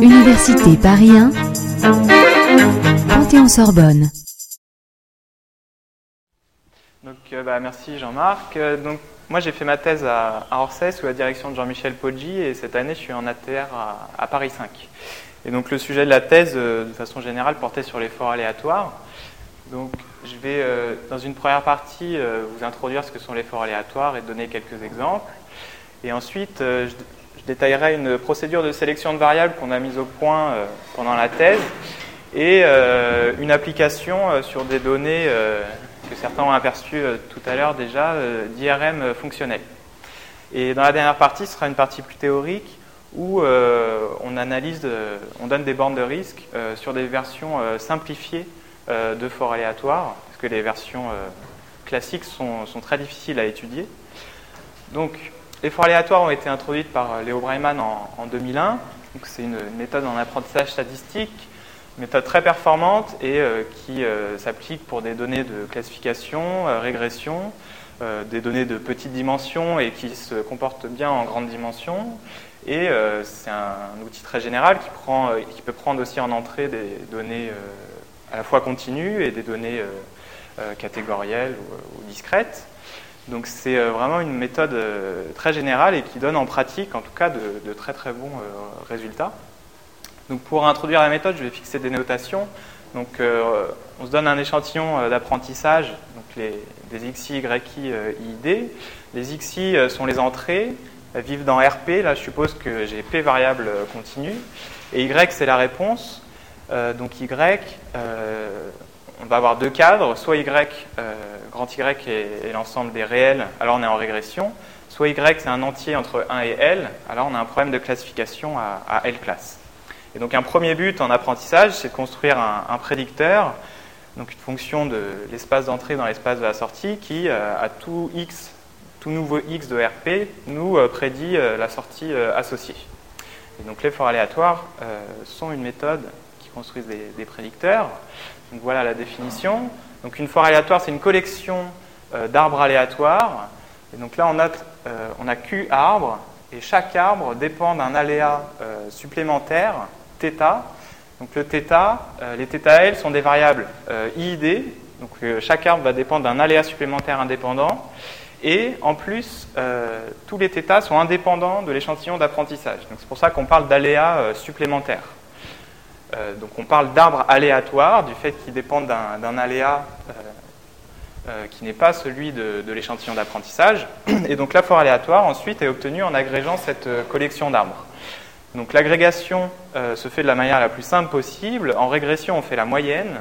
Université Paris 1, Panthéon-Sorbonne. Euh, bah, merci Jean-Marc. Euh, moi, j'ai fait ma thèse à, Orsay sous la direction de Jean-Michel Poggi et cette année, je suis en ATR à, Paris 5. Et donc, le sujet de la thèse, euh, de façon générale, portait sur l'effort aléatoire. Donc, je vais, dans une première partie, vous introduire ce que sont les forts aléatoires et donner quelques exemples. Et ensuite, euh, je, détaillerai une procédure de sélection de variables qu'on a mise au point euh, pendant la thèse et euh, une application sur des données que certains ont aperçues tout à l'heure déjà d'IRM fonctionnel. Et dans la dernière partie, ce sera une partie plus théorique où on analyse, on donne des bornes de risque sur des versions simplifiées de forts aléatoires, parce que les versions classiques sont, sont très difficiles à étudier. Donc, les forts aléatoires ont été introduites par euh, Léo Breiman en, en 2001. Donc, c'est une méthode en apprentissage statistique, méthode très performante et euh, qui euh, s'applique pour des données de classification, régression, des données de petite dimension et qui se comportent bien en grande dimension. Et c'est un, outil très général qui, peut prendre aussi en entrée des données à la fois continues et des données catégorielles ou discrètes. Donc c'est euh, vraiment une méthode euh, très générale et qui donne en pratique, en tout cas, de, très très bons euh, résultats. Donc pour introduire la méthode, je vais fixer des notations. Donc on se donne un échantillon d'apprentissage, donc les, des XI, YI, ID. Les XI sont les entrées, elles vivent dans RP. Là, je suppose que j'ai P variable continue. Et Y, c'est la réponse. Donc Y, on va avoir deux cadres, soit Y, euh, grand Y est, l'ensemble des réels, alors on est en régression, soit Y c'est un entier entre 1 et L, alors on a un problème de classification à, L classe. Et donc un premier but en apprentissage, c'est de construire un, prédicteur, donc une fonction de l'espace d'entrée dans l'espace de la sortie, qui euh, à tout X, tout nouveau X de RP, nous euh, prédit la sortie associée. Et donc les forts aléatoires sont une méthode qui construisent des prédicteurs. Donc voilà la définition. Donc une forêt aléatoire, c'est une collection euh, d'arbres aléatoires. Et donc là, on a, euh, on a Q arbres, et chaque arbre dépend d'un aléa euh, supplémentaire, θ. Donc le θ, euh, les θL sont des variables euh, IID. Donc euh, chaque arbre va dépendre d'un aléa supplémentaire indépendant. Et en plus, euh, tous les θ sont indépendants de l'échantillon d'apprentissage. Donc c'est pour ça qu'on parle d'aléas euh, supplémentaires. Euh, donc on parle d'arbres aléatoires, du fait qu'ils dépendent d'un aléa euh, euh, qui n'est pas celui de, l'échantillon d'apprentissage. Et donc la forêt aléatoire ensuite est obtenue en agrégeant cette collection d'arbres. Donc l'agrégation se fait de la manière la plus simple possible. En régression, on fait la moyenne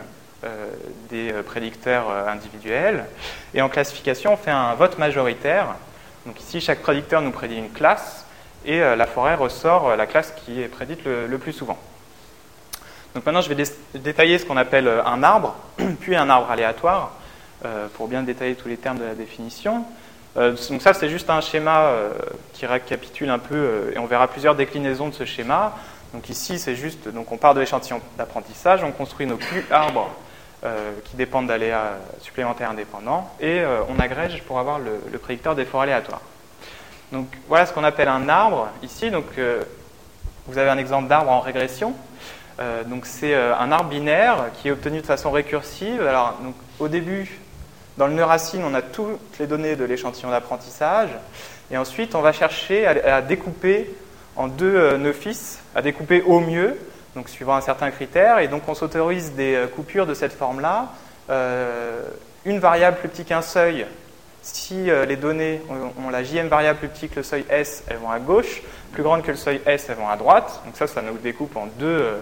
des prédicteurs individuels. Et en classification, on fait un vote majoritaire. Donc ici, chaque prédicteur nous prédit une classe et la forêt ressort la classe qui est prédite le plus souvent. Donc maintenant, je vais dé détailler ce qu'on appelle un arbre, puis un arbre aléatoire, euh, pour bien détailler tous les termes de la définition. Euh, donc ça, c'est juste un schéma euh, qui récapitule un peu, euh, et on verra plusieurs déclinaisons de ce schéma. Donc ici, c'est juste, donc on part de l'échantillon d'apprentissage, on construit nos Q arbres euh, qui dépendent d'aléas supplémentaires indépendants, et euh, on agrège pour avoir le, le, prédicteur des forts aléatoires. Donc voilà ce qu'on appelle un arbre ici. Donc vous avez un exemple d'arbre en régression. Euh, donc c'est euh, un arbre binaire qui est obtenu de façon récursive. Alors donc, au début, dans le nœud racine, on a toutes les données de l'échantillon d'apprentissage, et ensuite on va chercher à, découper en deux euh, nœuds fils, à découper au mieux, donc suivant un certain critère, et donc on s'autorise des coupures de cette forme-là. Une variable plus petite qu'un seuil, si les données ont, la jm variable plus petite que le seuil s, elles vont à gauche, plus grande que le seuil s, vont à droite. Donc ça, ça nous découpe en deux euh,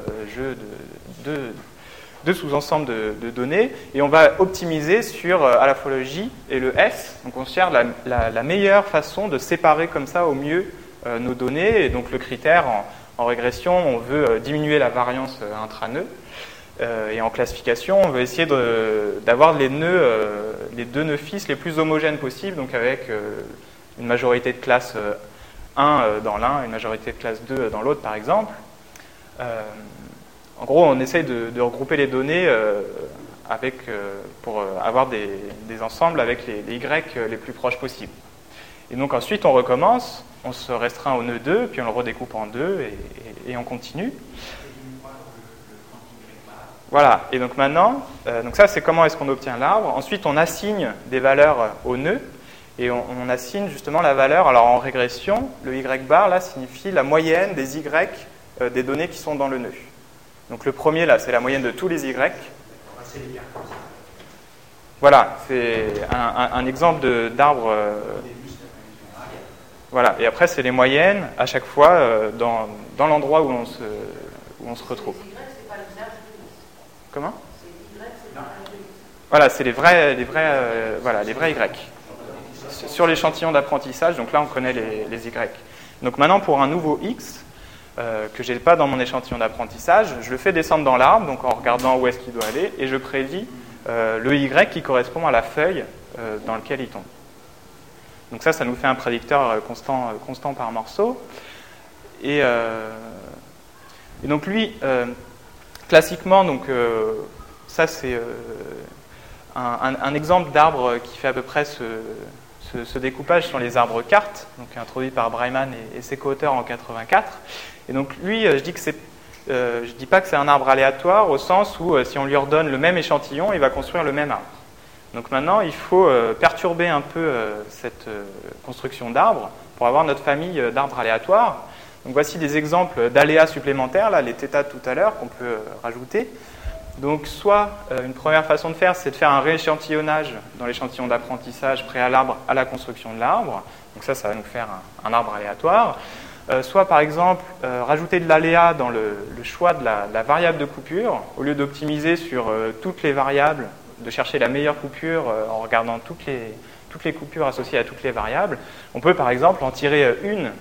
sous-ensembles de, données, et on va optimiser sur euh, à la fois le j et le s. Donc on cherche la, la, la meilleure façon de séparer comme ça au mieux euh, nos données, et donc le critère en, régression, on veut euh, diminuer la variance intranœud. Et en classification, on veut essayer d'avoir les nœuds, les deux nœuds fils les plus homogènes possibles, donc avec une majorité de classe 1 dans l'un, une majorité de classe 2 dans l'autre, par exemple. en gros, on essaye de, regrouper les données avec, pour avoir des, des, ensembles avec les, les, Y les plus proches possibles. Et donc ensuite, on recommence, on se restreint au nœud 2, puis on le redécoupe en deux, et, on continue. Voilà, et donc maintenant, euh, donc ça c'est comment est-ce qu'on obtient l'arbre. Ensuite, on assigne des valeurs au nœud, et on, assigne justement la valeur. Alors en régression, le y bar là signifie la moyenne des y euh, des données qui sont dans le nœud. Donc le premier là, c'est la moyenne de tous les y. Voilà, c'est un, exemple d'arbre. Euh, voilà, et après c'est les moyennes à chaque fois euh, dans, dans l'endroit où, on se, où on se retrouve. Comment? Voilà, c'est les vrais, les vrais, voilà, les vrais Y. Sur l'échantillon d'apprentissage, donc là on connaît les, Y. Donc maintenant pour un nouveau X, que je n'ai pas dans mon échantillon d'apprentissage, je le fais descendre dans l'arbre, donc en regardant où est-ce qu'il doit aller, et je prédis euh, le Y qui correspond à la feuille euh, dans laquelle il tombe. Donc ça, ça nous fait un prédicteur euh, constant, par morceau. Et, donc lui, classiquement, donc, ça c'est un, exemple d'arbre qui fait à peu près ce, découpage sur les arbres cartes, donc introduit par Breiman et, et ses co-auteurs en 84. Et donc lui, je dis c'est euh, ne dis pas que c'est un arbre aléatoire au sens où euh, si on lui ordonne le même échantillon, il va construire le même arbre. Donc maintenant, il faut euh, perturber un peu cette construction d'arbres pour avoir notre famille d'arbres aléatoires. Donc voici des exemples d'aléas supplémentaires, là, les θ tout à l'heure qu'on peut rajouter. Donc soit une première façon de faire, c'est de faire un rééchantillonnage dans l'échantillon d'apprentissage préalable à la construction de l'arbre. Donc ça, ça va nous faire un arbre aléatoire. Euh, soit par exemple euh, rajouter de l'aléa dans le, choix de la, variable de coupure, au lieu d'optimiser sur euh, toutes les variables, de chercher la meilleure coupure en regardant toutes les, toutes les coupures associées à toutes les variables, on peut par exemple en tirer une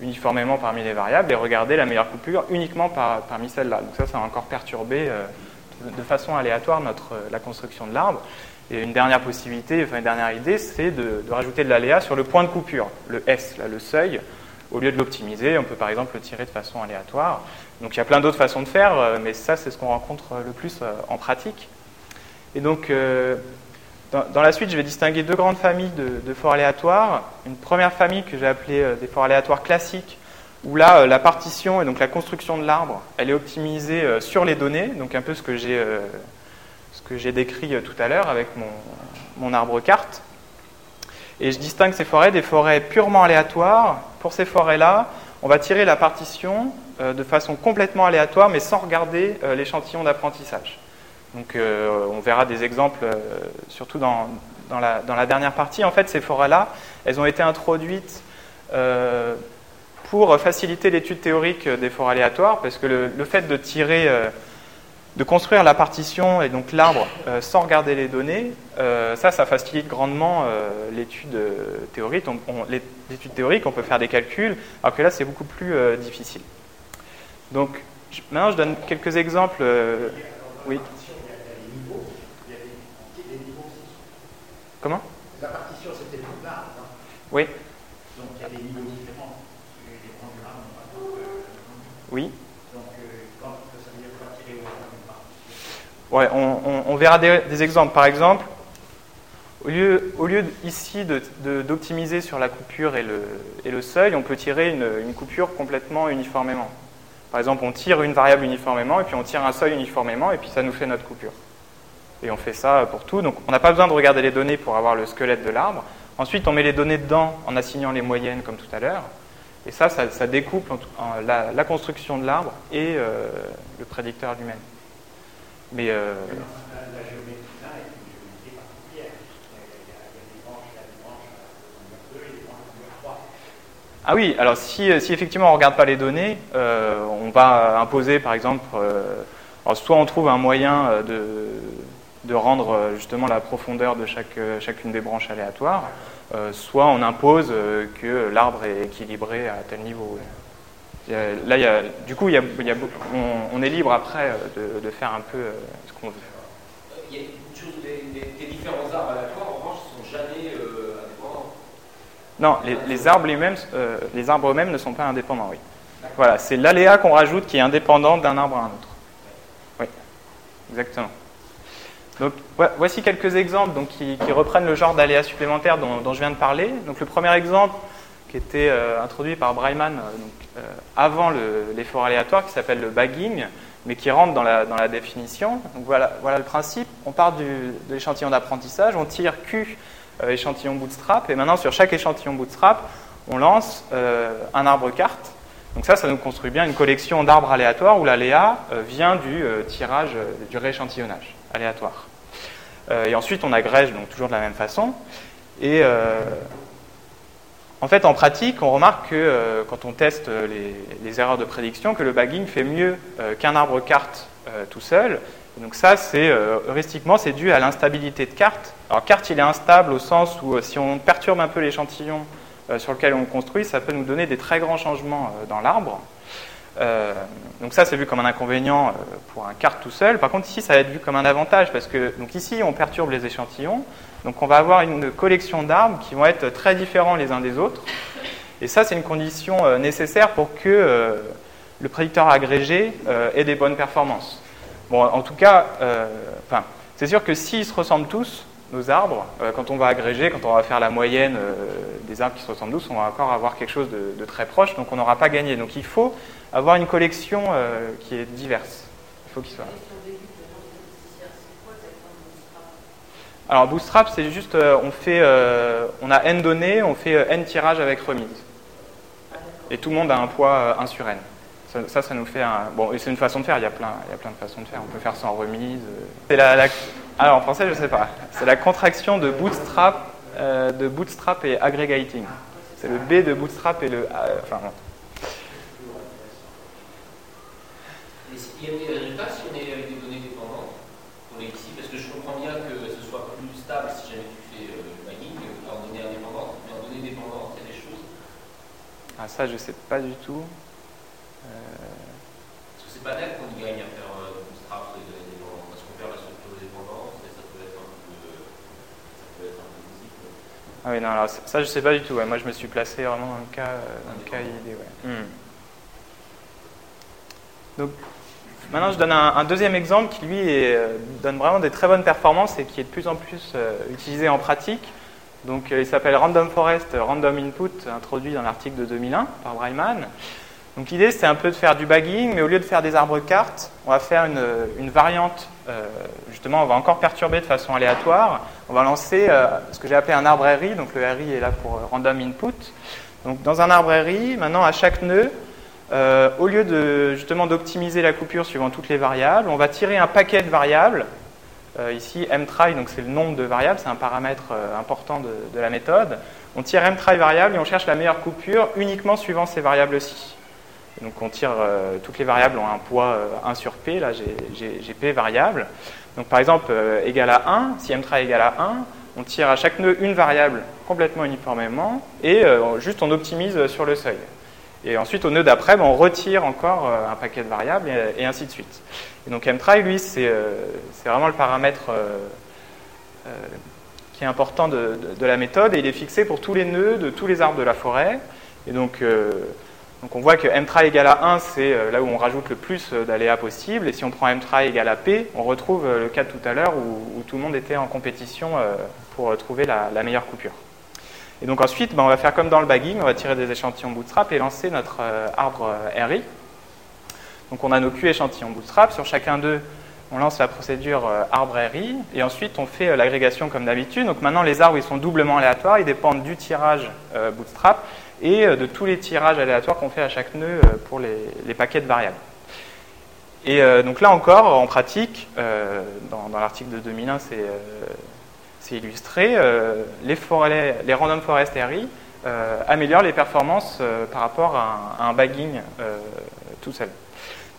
uniformément parmi les variables et regarder la meilleure coupure uniquement parmi celles-là. Donc ça, ça va encore perturber de façon aléatoire notre, la construction de l'arbre. Et une dernière possibilité, une dernière idée, c'est de, de, rajouter de l'aléa sur le point de coupure, le S, le seuil, au lieu de l'optimiser, on peut par exemple le tirer de façon aléatoire. Donc il y a plein d'autres façons de faire, euh, mais ça c'est ce qu'on rencontre euh, le plus euh, en pratique. Et donc dans, la suite, je vais distinguer deux grandes familles de, forts aléatoires. Une première famille que j'ai appelée des forts aléatoires classiques, où là la partition et donc la construction de l'arbre, elle est optimisée sur les données, donc un peu ce que j'ai j'ai décrit tout à l'heure avec mon, mon arbre carte. Et je distingue ces forêts des forêts purement aléatoires. Pour ces forêts-là, on va tirer la partition euh, de façon complètement aléatoire, mais sans regarder euh, l'échantillon d'apprentissage. Donc euh, on verra des exemples, surtout dans, dans, la, dans, la, dernière partie. En fait, ces forêts-là, elles ont été introduites pour faciliter l'étude théorique des forêts aléatoires, parce que le, le fait de tirer de construire la partition et donc l'arbre euh, sans regarder les données, euh, ça, ça facilite grandement euh, l'étude théorique. l'étude théorique, on peut faire des calculs, alors que là, c'est beaucoup plus difficile. Donc, maintenant, je donne quelques exemples. oui. Comment? La partition, c'était tout l'arbre. Oui. Donc, il y a des niveaux différents. Oui. Ouais, on, verra des, exemples. Par exemple, au lieu, au lieu ici d'optimiser sur la coupure et le, et le, seuil, on peut tirer une, coupure complètement uniformément. Par exemple, on tire une variable uniformément et puis on tire un seuil uniformément et puis ça nous fait notre coupure. Et on fait ça pour tout. Donc on n'a pas besoin de regarder les données pour avoir le squelette de l'arbre. Ensuite, on met les données dedans en assignant les moyennes comme tout à l'heure. Et ça, ça, découpe la, construction de l'arbre et euh, le prédicteur lui-même. Mais euh, Ah oui, alors si, si, effectivement on ne regarde pas les données, euh, on va imposer par exemple, euh, soit on trouve un moyen de, de, rendre justement la profondeur de chaque, chacune des branches aléatoires, soit on impose que l'arbre est équilibré à tel niveau. Là, il y a, du coup, il y a, on, est libre après euh, de, faire un peu euh, ce qu'on veut. Il y a une chose, les, différents arbres aléatoires, en revanche, ne sont jamais euh, indépendants. Non, les, arbres eux-mêmes, les arbres eux-mêmes ne sont pas indépendants, oui. Voilà, c'est l'aléa qu'on rajoute qui est indépendant d'un arbre à un autre. Oui, exactement. Donc voici quelques exemples donc, qui, reprennent le genre d'aléas supplémentaires dont, je viens de parler. Donc le premier exemple qui était euh, introduit par Breiman donc, avant l'effort aléatoire qui s'appelle le bagging, mais qui rentre dans la, dans la définition. Donc voilà, voilà le principe. On part de l'échantillon d'apprentissage, on tire Q échantillon bootstrap, et maintenant sur chaque échantillon bootstrap, on lance un arbre carte donc ça, ça nous construit bien une collection d'arbres aléatoires où l'aléa euh, vient du euh, tirage, euh, du rééchantillonnage aléatoire. et ensuite, on agrège donc toujours de la même façon. Et en fait, en pratique, on remarque que quand on teste les, erreurs de prédiction, que le bagging fait mieux qu'un arbre carte tout seul. donc ça, c'est heuristiquement, c'est dû à l'instabilité de carte. Alors carte, il est instable au sens où si on perturbe un peu l'échantillon euh, sur lequel on construit, ça peut nous donner des très grands changements euh, dans l'arbre. Euh, donc ça, c'est vu comme un inconvénient pour un carte tout seul. Par contre, ici, ça va être vu comme un avantage parce que donc ici, on perturbe les échantillons. Donc on va avoir une collection d'arbres qui vont être très différents les uns des autres. Et ça, c'est une condition nécessaire pour que le prédicteur agrégé ait des bonnes performances. Bon, en tout cas, c'est sûr que s'ils se ressemblent tous, nos arbres, euh, quand on va agréger, quand on va faire la moyenne euh, des arbres qui se ressemblent tous, on va encore avoir quelque chose de, très proche, donc on n'aura pas gagné. Donc il faut avoir une collection euh, qui est diverse. Il faut qu'il soit. Alors Bootstrap, c'est juste, on fait, on a n données, on fait n tirages avec remise. Et tout le monde a un poids 1 sur n. Ça, ça, nous fait un. Bon, et c'est une façon de faire, il y, a plein, il y a plein de façons de faire. On peut faire sans remise. C'est la, alors en français, je ne sais pas. C'est la contraction de bootstrap, euh, de bootstrap et aggregating. C'est le B de bootstrap et le. Euh, enfin, Il y a des résultats si on est avec des données dépendantes pour les ici Parce que je comprends bien que ce soit plus stable si jamais tu fais euh, le bagging en données indépendantes, mais en données dépendantes, il y a des choses. Ah, ça, je ne sais pas du tout. Parce que c'est pas net qu'on y gagne à faire Ah oui, non, alors ça, je sais pas du tout. Moi, je me suis placé vraiment dans le cas, dans le cas idée. Hmm. Donc, maintenant, je donne un, deuxième exemple qui, lui, euh, donne vraiment des très bonnes performances et qui est de plus en plus euh, utilisé en pratique. Donc, euh, il s'appelle Random Forest Random Input, introduit dans l'article de 2001 par Breiman. Donc l'idée, c'est un peu de faire du bagging, mais au lieu de faire des arbres cartes, on va faire une, variante. Justement, on va encore perturber de façon aléatoire. On va lancer ce que j'ai appelé un arbre RI. Donc le RI est là pour random input. Donc dans un arbre RI, maintenant à chaque nœud, au lieu de justement d'optimiser la coupure suivant toutes les variables, on va tirer un paquet de variables. ici, mtry, donc c'est le nombre de variables, c'est un paramètre important de, la méthode. On tire mtry variable et on cherche la meilleure coupure uniquement suivant ces variables-ci. Donc on tire, euh, toutes les variables ont un poids 1 euh, sur P, là j'ai P variable. Donc par exemple, euh, égal à 1, si m est égal à 1, on tire à chaque nœud une variable complètement uniformément et juste on optimise sur le seuil. Et ensuite, au nœud d'après, ben, on retire encore un paquet de variables et, ainsi de suite. Et donc mtry, lui, c'est vraiment le paramètre qui est important de, la méthode et il est fixé pour tous les nœuds de tous les arbres de la forêt. Et donc, donc on voit que mtry égale à 1, c'est euh, là où on rajoute le plus euh, d'aléas possible. Et si on prend mtry égale à p, on retrouve euh, le cas de tout à l'heure où, tout le monde était en compétition pour trouver la, meilleure coupure. Et donc ensuite, ben, on va faire comme dans le bagging, on va tirer des échantillons bootstrap et lancer notre arbre RI. Donc on a nos Q échantillons bootstrap. Sur chacun d'eux, on lance la procédure arbre RI. Et ensuite, on fait l'agrégation comme d'habitude. Donc maintenant, les arbres, ils sont doublement aléatoires. Ils dépendent du tirage bootstrap et euh, de tous les tirages aléatoires qu'on fait à chaque nœud euh, pour les, paquets de variables. Et euh, donc là encore, en pratique, dans, l'article de 2001, c'est illustré, les, forêts, les random forest RI améliorent les performances par rapport à un, bagging tout seul.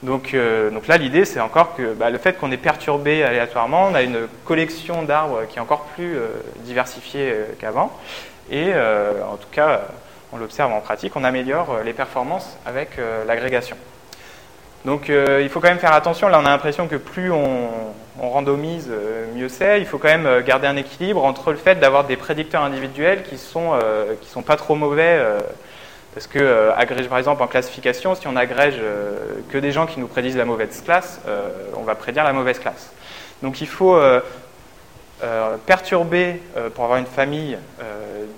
Donc, donc là, l'idée, c'est encore que bah, le fait qu'on est perturbé aléatoirement, on a une collection d'arbres qui est encore plus diversifiée qu'avant. Et en tout cas, on l'observe en pratique, on améliore euh, les performances avec euh, l'agrégation. Donc euh, il faut quand même faire attention, là on a l'impression que plus on, randomise, mieux c'est. Il faut quand même garder un équilibre entre le fait d'avoir des prédicteurs individuels qui sont, qui sont pas trop mauvais. parce que par exemple en classification, si on agrège que des gens qui nous prédisent la mauvaise classe, on va prédire la mauvaise classe. Donc il faut perturber pour avoir une famille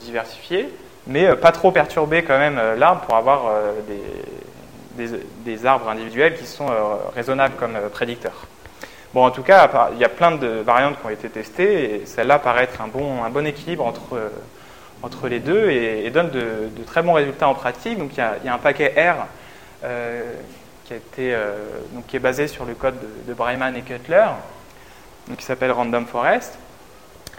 diversifiée, mais pas trop perturber quand même l'arbre pour avoir des, arbres individuels qui sont raisonnables comme prédicteurs. Bon, en tout cas, il y a plein de variantes qui ont été testées et celle-là paraît être un bon, un bon équilibre entre, entre les deux et, donne de, très bons résultats en pratique. Donc, il y a, un paquet R euh, qui, a été, euh, donc, qui est basé sur le code de, Breiman et Cutler, qui s'appelle Random Forest.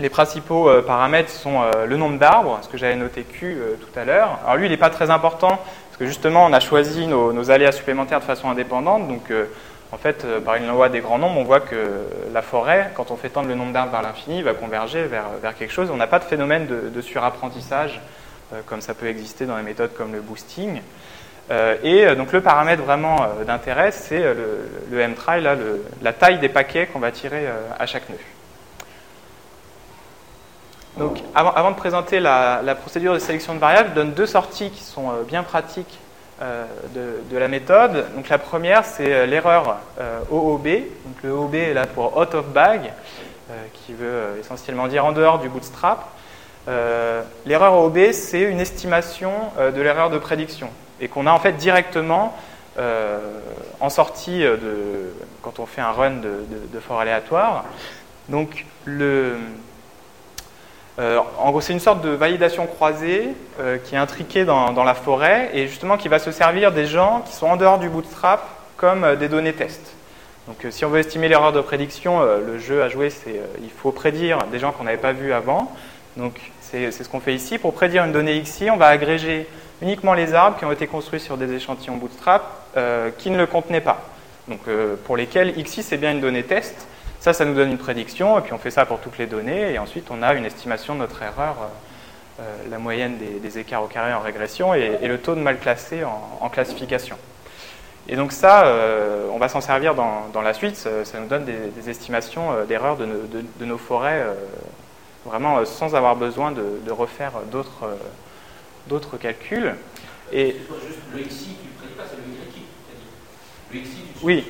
Les principaux euh, paramètres sont le nombre d'arbres, ce que j'avais noté Q tout à l'heure. Alors lui, il n'est pas très important, parce que justement, on a choisi nos, nos aléas supplémentaires de façon indépendante. Donc, en fait, euh, par une loi des grands nombres, on voit que la forêt, quand on fait tendre le nombre d'arbres vers l'infini, va converger vers, vers, quelque chose. On n'a pas de phénomène de, surapprentissage, euh, comme ça peut exister dans les méthodes comme le boosting. Euh, et donc le paramètre vraiment d'intérêt, c'est le, le M-try, la taille des paquets qu'on va tirer à chaque nœud. Donc, avant, de présenter la, la, procédure de sélection de variables, je donne deux sorties qui sont bien pratiques euh, de, la méthode. Donc la première, c'est euh, l'erreur euh, OOB. Donc le OOB est là pour out of bag, qui veut essentiellement dire en dehors du bootstrap. l'erreur OOB, c'est une estimation de l'erreur de prédiction et qu'on a en fait directement en sortie de, quand on fait un run de, de fort aléatoire. Donc le, euh, en gros, c'est une sorte de validation croisée euh, qui est intriquée dans, la forêt et justement qui va se servir des gens qui sont en dehors du bootstrap comme euh, des données test. Donc, si on veut estimer l'erreur de prédiction, le jeu à jouer, c'est il faut prédire des gens qu'on n'avait pas vus avant. Donc, c'est ce qu'on fait ici. Pour prédire une donnée XI, on va agréger uniquement les arbres qui ont été construits sur des échantillons bootstrap qui ne le contenaient pas. Donc, pour lesquels XI, c'est bien une donnée test. Ça, ça nous donne une prédiction, et puis on fait ça pour toutes les données, et ensuite on a une estimation de notre erreur, euh, euh, la moyenne des, écarts au carré en régression, et, le taux de mal classé en, classification. Et donc ça, euh, on va s'en servir dans, la suite, ça, nous donne des, estimations d'erreurs de, nos forêts, vraiment sans avoir besoin de, refaire d'autres calculs. Et... le XI, tu ne prédis pas, c'est le YI. Le XI, tu oui.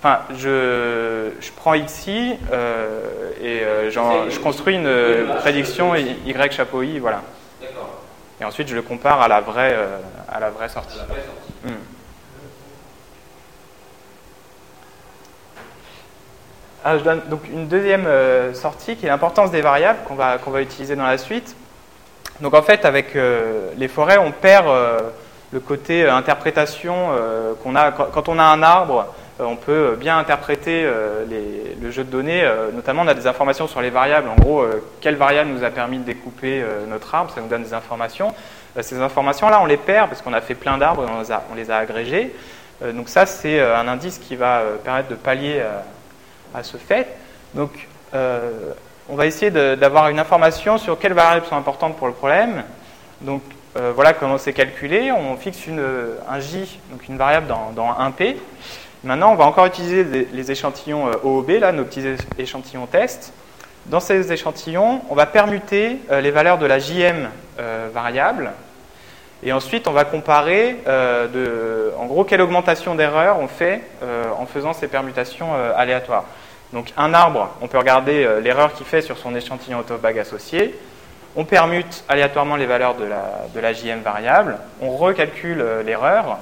Enfin, je, je prends ici euh, et euh, je construis une prédiction Y chapeau I, voilà. Et ensuite, je le compare à la vraie, euh, à la vraie sortie. Hmm. Ah, je donne donc une deuxième sortie qui est l'importance des variables qu'on va, qu'on va utiliser dans la suite. Donc en fait, avec les forêts, on perd le côté interprétation qu'on a quand on a un arbre euh, on peut bien interpréter euh, le jeu de données. Euh, notamment, on a des informations sur les variables. En gros, quelle variable nous a permis de découper notre arbre Ça nous donne des informations. ces informations-là, on les perd parce qu'on a fait plein d'arbres et on les a, agrégés. donc ça, c'est un indice qui va permettre de pallier à ce fait. Donc, on va essayer d'avoir une information sur quelles variables sont importantes pour le problème. Donc, voilà comment c'est calculé. On fixe un J, donc une variable dans, dans un P. Maintenant, on va encore utiliser les échantillons euh, OOB, là, nos petits échantillons test. Dans ces échantillons, on va permuter euh, les valeurs de la JM euh, variable. Et ensuite, on va comparer, en gros, quelle augmentation d'erreur on fait en faisant ces permutations aléatoires. Donc, un arbre, on peut regarder l'erreur qu'il fait sur son échantillon autobag associé. On permute aléatoirement les valeurs de la, de la JM variable. On recalcule l'erreur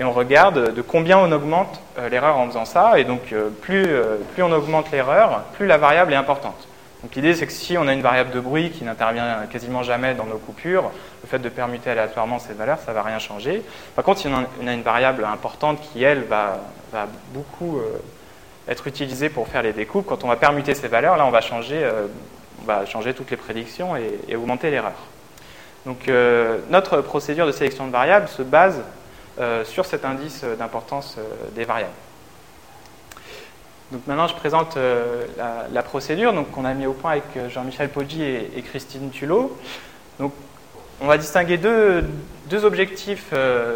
et on regarde de combien on augmente euh, l'erreur en faisant ça. Et donc, euh, plus, euh, plus on augmente l'erreur, plus la variable est importante. Donc, l'idée, c'est que si on a une variable de bruit qui n'intervient quasiment jamais dans nos coupures, le fait de permuter aléatoirement ces valeurs, ça ne va rien changer. Par contre, si on a une variable importante qui, elle, va, va beaucoup être utilisée pour faire les découpes, quand on va permuter ces valeurs, là, on va changer, on va changer toutes les prédictions et, augmenter l'erreur. Donc, notre procédure de sélection de variables se base sur cet indice d'importance euh, des variables. Donc maintenant, je présente euh, la, procédure qu'on a mis au point avec Jean-Michel Poggi et, Christine Tulot. Donc, on va distinguer deux, deux objectifs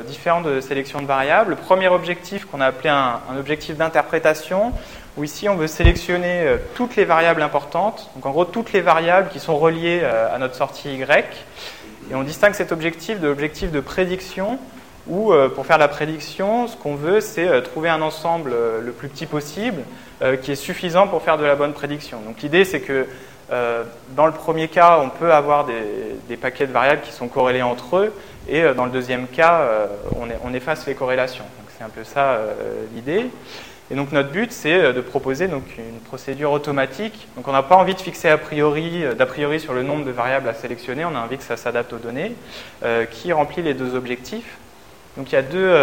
différents de sélection de variables. Le premier objectif qu'on a appelé un, un objectif d'interprétation, où ici on veut sélectionner toutes les variables importantes, donc en gros toutes les variables qui sont reliées à notre sortie Y. Et on distingue cet objectif de l'objectif de prédiction, où, euh, pour faire la prédiction, ce qu'on veut, c'est euh, trouver un ensemble euh, le plus petit possible qui est suffisant pour faire de la bonne prédiction. Donc l'idée, c'est que dans le premier cas, on peut avoir des, paquets de variables qui sont corrélés entre eux, et dans le deuxième cas, on, efface les corrélations. C'est un peu ça l'idée. Et donc notre but, c'est de proposer donc, une procédure automatique. Donc on n'a pas envie de fixer a priori, d'a priori sur le nombre de variables à sélectionner, on a envie que ça s'adapte aux données, qui remplit les deux objectifs. Donc il y a deux,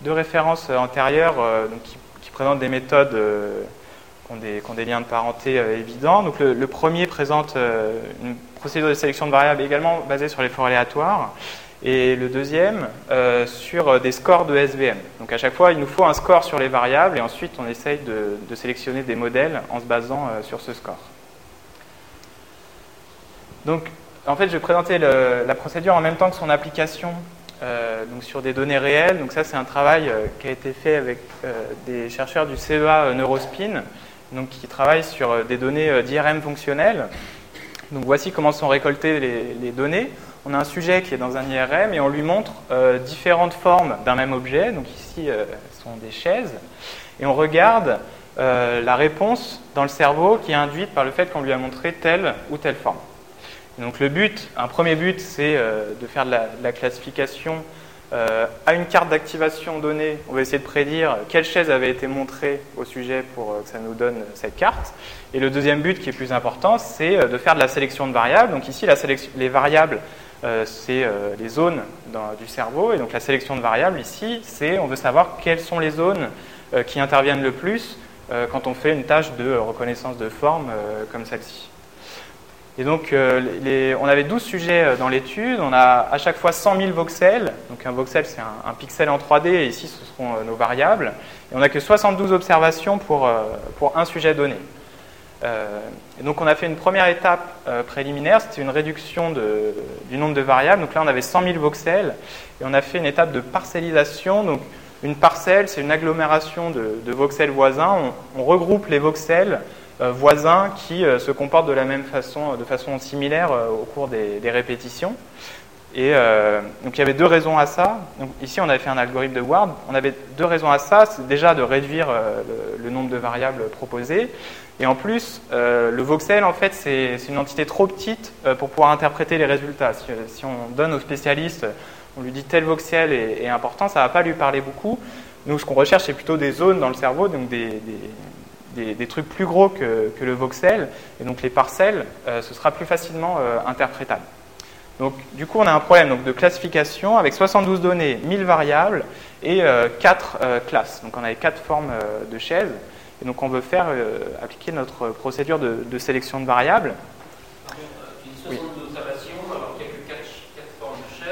deux références antérieures qui, présentent des méthodes qui ont des, liens de parenté évidents. Donc le, premier présente une procédure de sélection de variables également basée sur les forts aléatoires et le deuxième euh, sur des scores de SVM. Donc à chaque fois, il nous faut un score sur les variables et ensuite on essaye de, sélectionner des modèles en se basant euh, sur ce score. Donc en fait, je vais présenter la procédure en même temps que son application euh, donc sur des données réelles. Donc ça, c'est un travail qui a été fait avec des chercheurs du CEA Neurospin, donc qui travaillent sur des données d'IRM fonctionnelles. Donc voici comment sont récoltées les données on a un sujet qui est dans un IRM et on lui montre euh, différentes formes d'un même objet. Donc ici, euh, ce sont des chaises. Et on regarde euh, la réponse dans le cerveau qui est induite par le fait qu'on lui a montré telle ou telle forme. Donc le but, un premier but, c'est de faire de la, classification à une carte d'activation donnée. On va essayer de prédire quelle chaise avait été montrée au sujet pour que ça nous donne cette carte. Et le deuxième but, qui est plus important, c'est de faire de la sélection de variables. Donc ici, les variables euh, c'est euh, les zones du cerveau. Et donc la sélection de variables ici, c'est on veut savoir quelles sont les zones euh, qui interviennent le plus quand on fait une tâche de reconnaissance de forme comme celle-ci. Et donc, on avait 12 sujets dans l'étude. On a à chaque fois 100 000 voxels. Donc, un voxel, c'est un, pixel en 3D. Et ici, ce seront nos variables. Et on n'a que 72 observations pour, pour un sujet donné. Euh, donc on a fait une première étape euh, préliminaire, c'était une réduction du nombre de variables. Donc là on avait 100 000 voxels et on a fait une étape de parcellisation. Donc une parcelle, c'est une agglomération de, voxels voisins. On, regroupe les voxels euh, voisins qui se comportent de la même façon, de façon similaire au cours des répétitions. Et euh, donc il y avait deux raisons à ça. Donc, ici, on avait fait un algorithme de Ward. On avait deux raisons à ça. C'est déjà de réduire euh, le, nombre de variables proposées. Et en plus, euh, le voxel, en fait, c'est une entité trop petite pour pouvoir interpréter les résultats. Si, on donne aux spécialistes, on lui dit tel voxel est, important, ça ne va pas lui parler beaucoup. Nous, ce qu'on recherche, c'est plutôt des zones dans le cerveau, donc des, des, trucs plus gros que, que, le voxel. Et donc les parcelles, ce sera plus facilement interprétable. Donc, du coup, on a un problème donc, de classification avec 72 données, 1000 variables et 4 euh, euh, classes. Donc, on avait 4 formes euh, de chaises. Et donc, on veut faire appliquer notre procédure de, sélection de variables. Oui.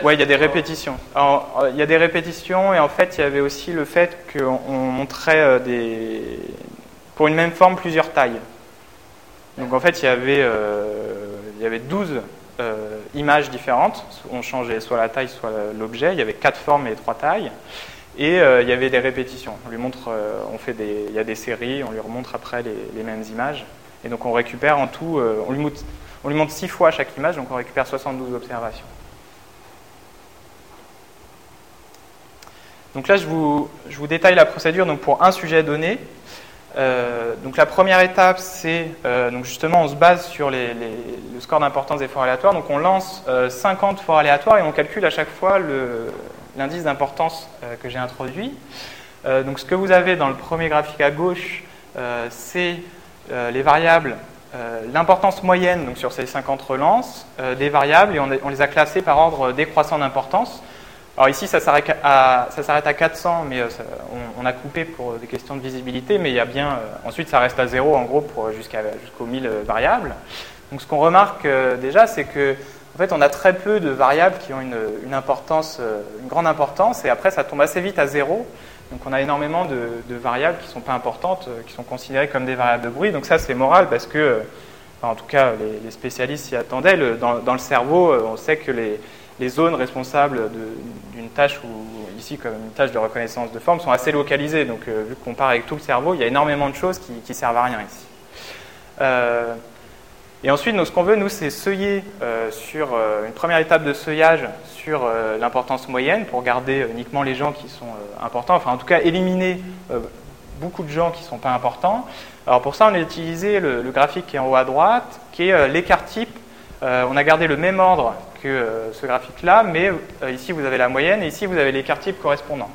Oui, il y a des répétitions. Alors, il y a des répétitions et en fait, il y avait aussi le fait qu'on montrait des, pour une même forme plusieurs tailles. Donc en fait, il y avait, il y avait 12 euh, images différentes. On changeait soit la taille, soit l'objet. Il y avait quatre formes et trois tailles. Et euh, il y avait des répétitions. On lui montre, euh, on fait des, il y a des séries, on lui remontre après les, mêmes images. Et donc on récupère en tout, on, lui montre, on lui montre six fois chaque image, donc on récupère 72 observations. Donc là, je vous, je vous détaille la procédure donc pour un sujet donné. Euh, donc la première étape, c'est euh, donc justement on se base sur le score d'importance des forts aléatoires. Donc on lance 50 euh, forts aléatoires et on calcule à chaque fois l'indice d'importance que j'ai introduit. donc ce que vous avez dans le premier graphique à gauche, c'est les variables, l'importance moyenne donc sur ces 50 relances des variables et on, les a classées par ordre décroissant d'importance. Alors ici, ça s'arrête à, ça à 400, mais euh, on, a coupé pour des questions de visibilité, mais il y a bien, euh, ensuite ça reste à 0 en gros pour jusqu'aux 1000 euh, variables. Donc ce qu'on remarque déjà, c'est que en fait, on a très peu de variables qui ont une, une, importance, une grande importance, et après ça tombe assez vite à 0. Donc on a énormément de, variables qui ne sont pas importantes, qui sont considérées comme des variables de bruit. Donc ça c'est moral parce que, en tout cas les, spécialistes s'y attendaient, dans, dans, le cerveau, on sait que les, les zones responsables d'une tâche, ou ici comme une tâche de reconnaissance de forme, sont assez localisées. Donc euh, vu qu'on part avec tout le cerveau, il y a énormément de choses qui, qui servent à rien ici. Euh, et ensuite, nous, ce qu'on veut, nous, c'est seuiller euh, sur une première étape de seuillage sur l'importance moyenne pour garder uniquement les gens qui sont importants, enfin en tout cas éliminer beaucoup de gens qui ne sont pas importants. Alors pour ça, on a utilisé le, graphique qui est en haut à droite, qui est l'écart type. on a gardé le même ordre que ce graphique-là, mais ici vous avez la moyenne et ici vous avez l'écart type correspondant.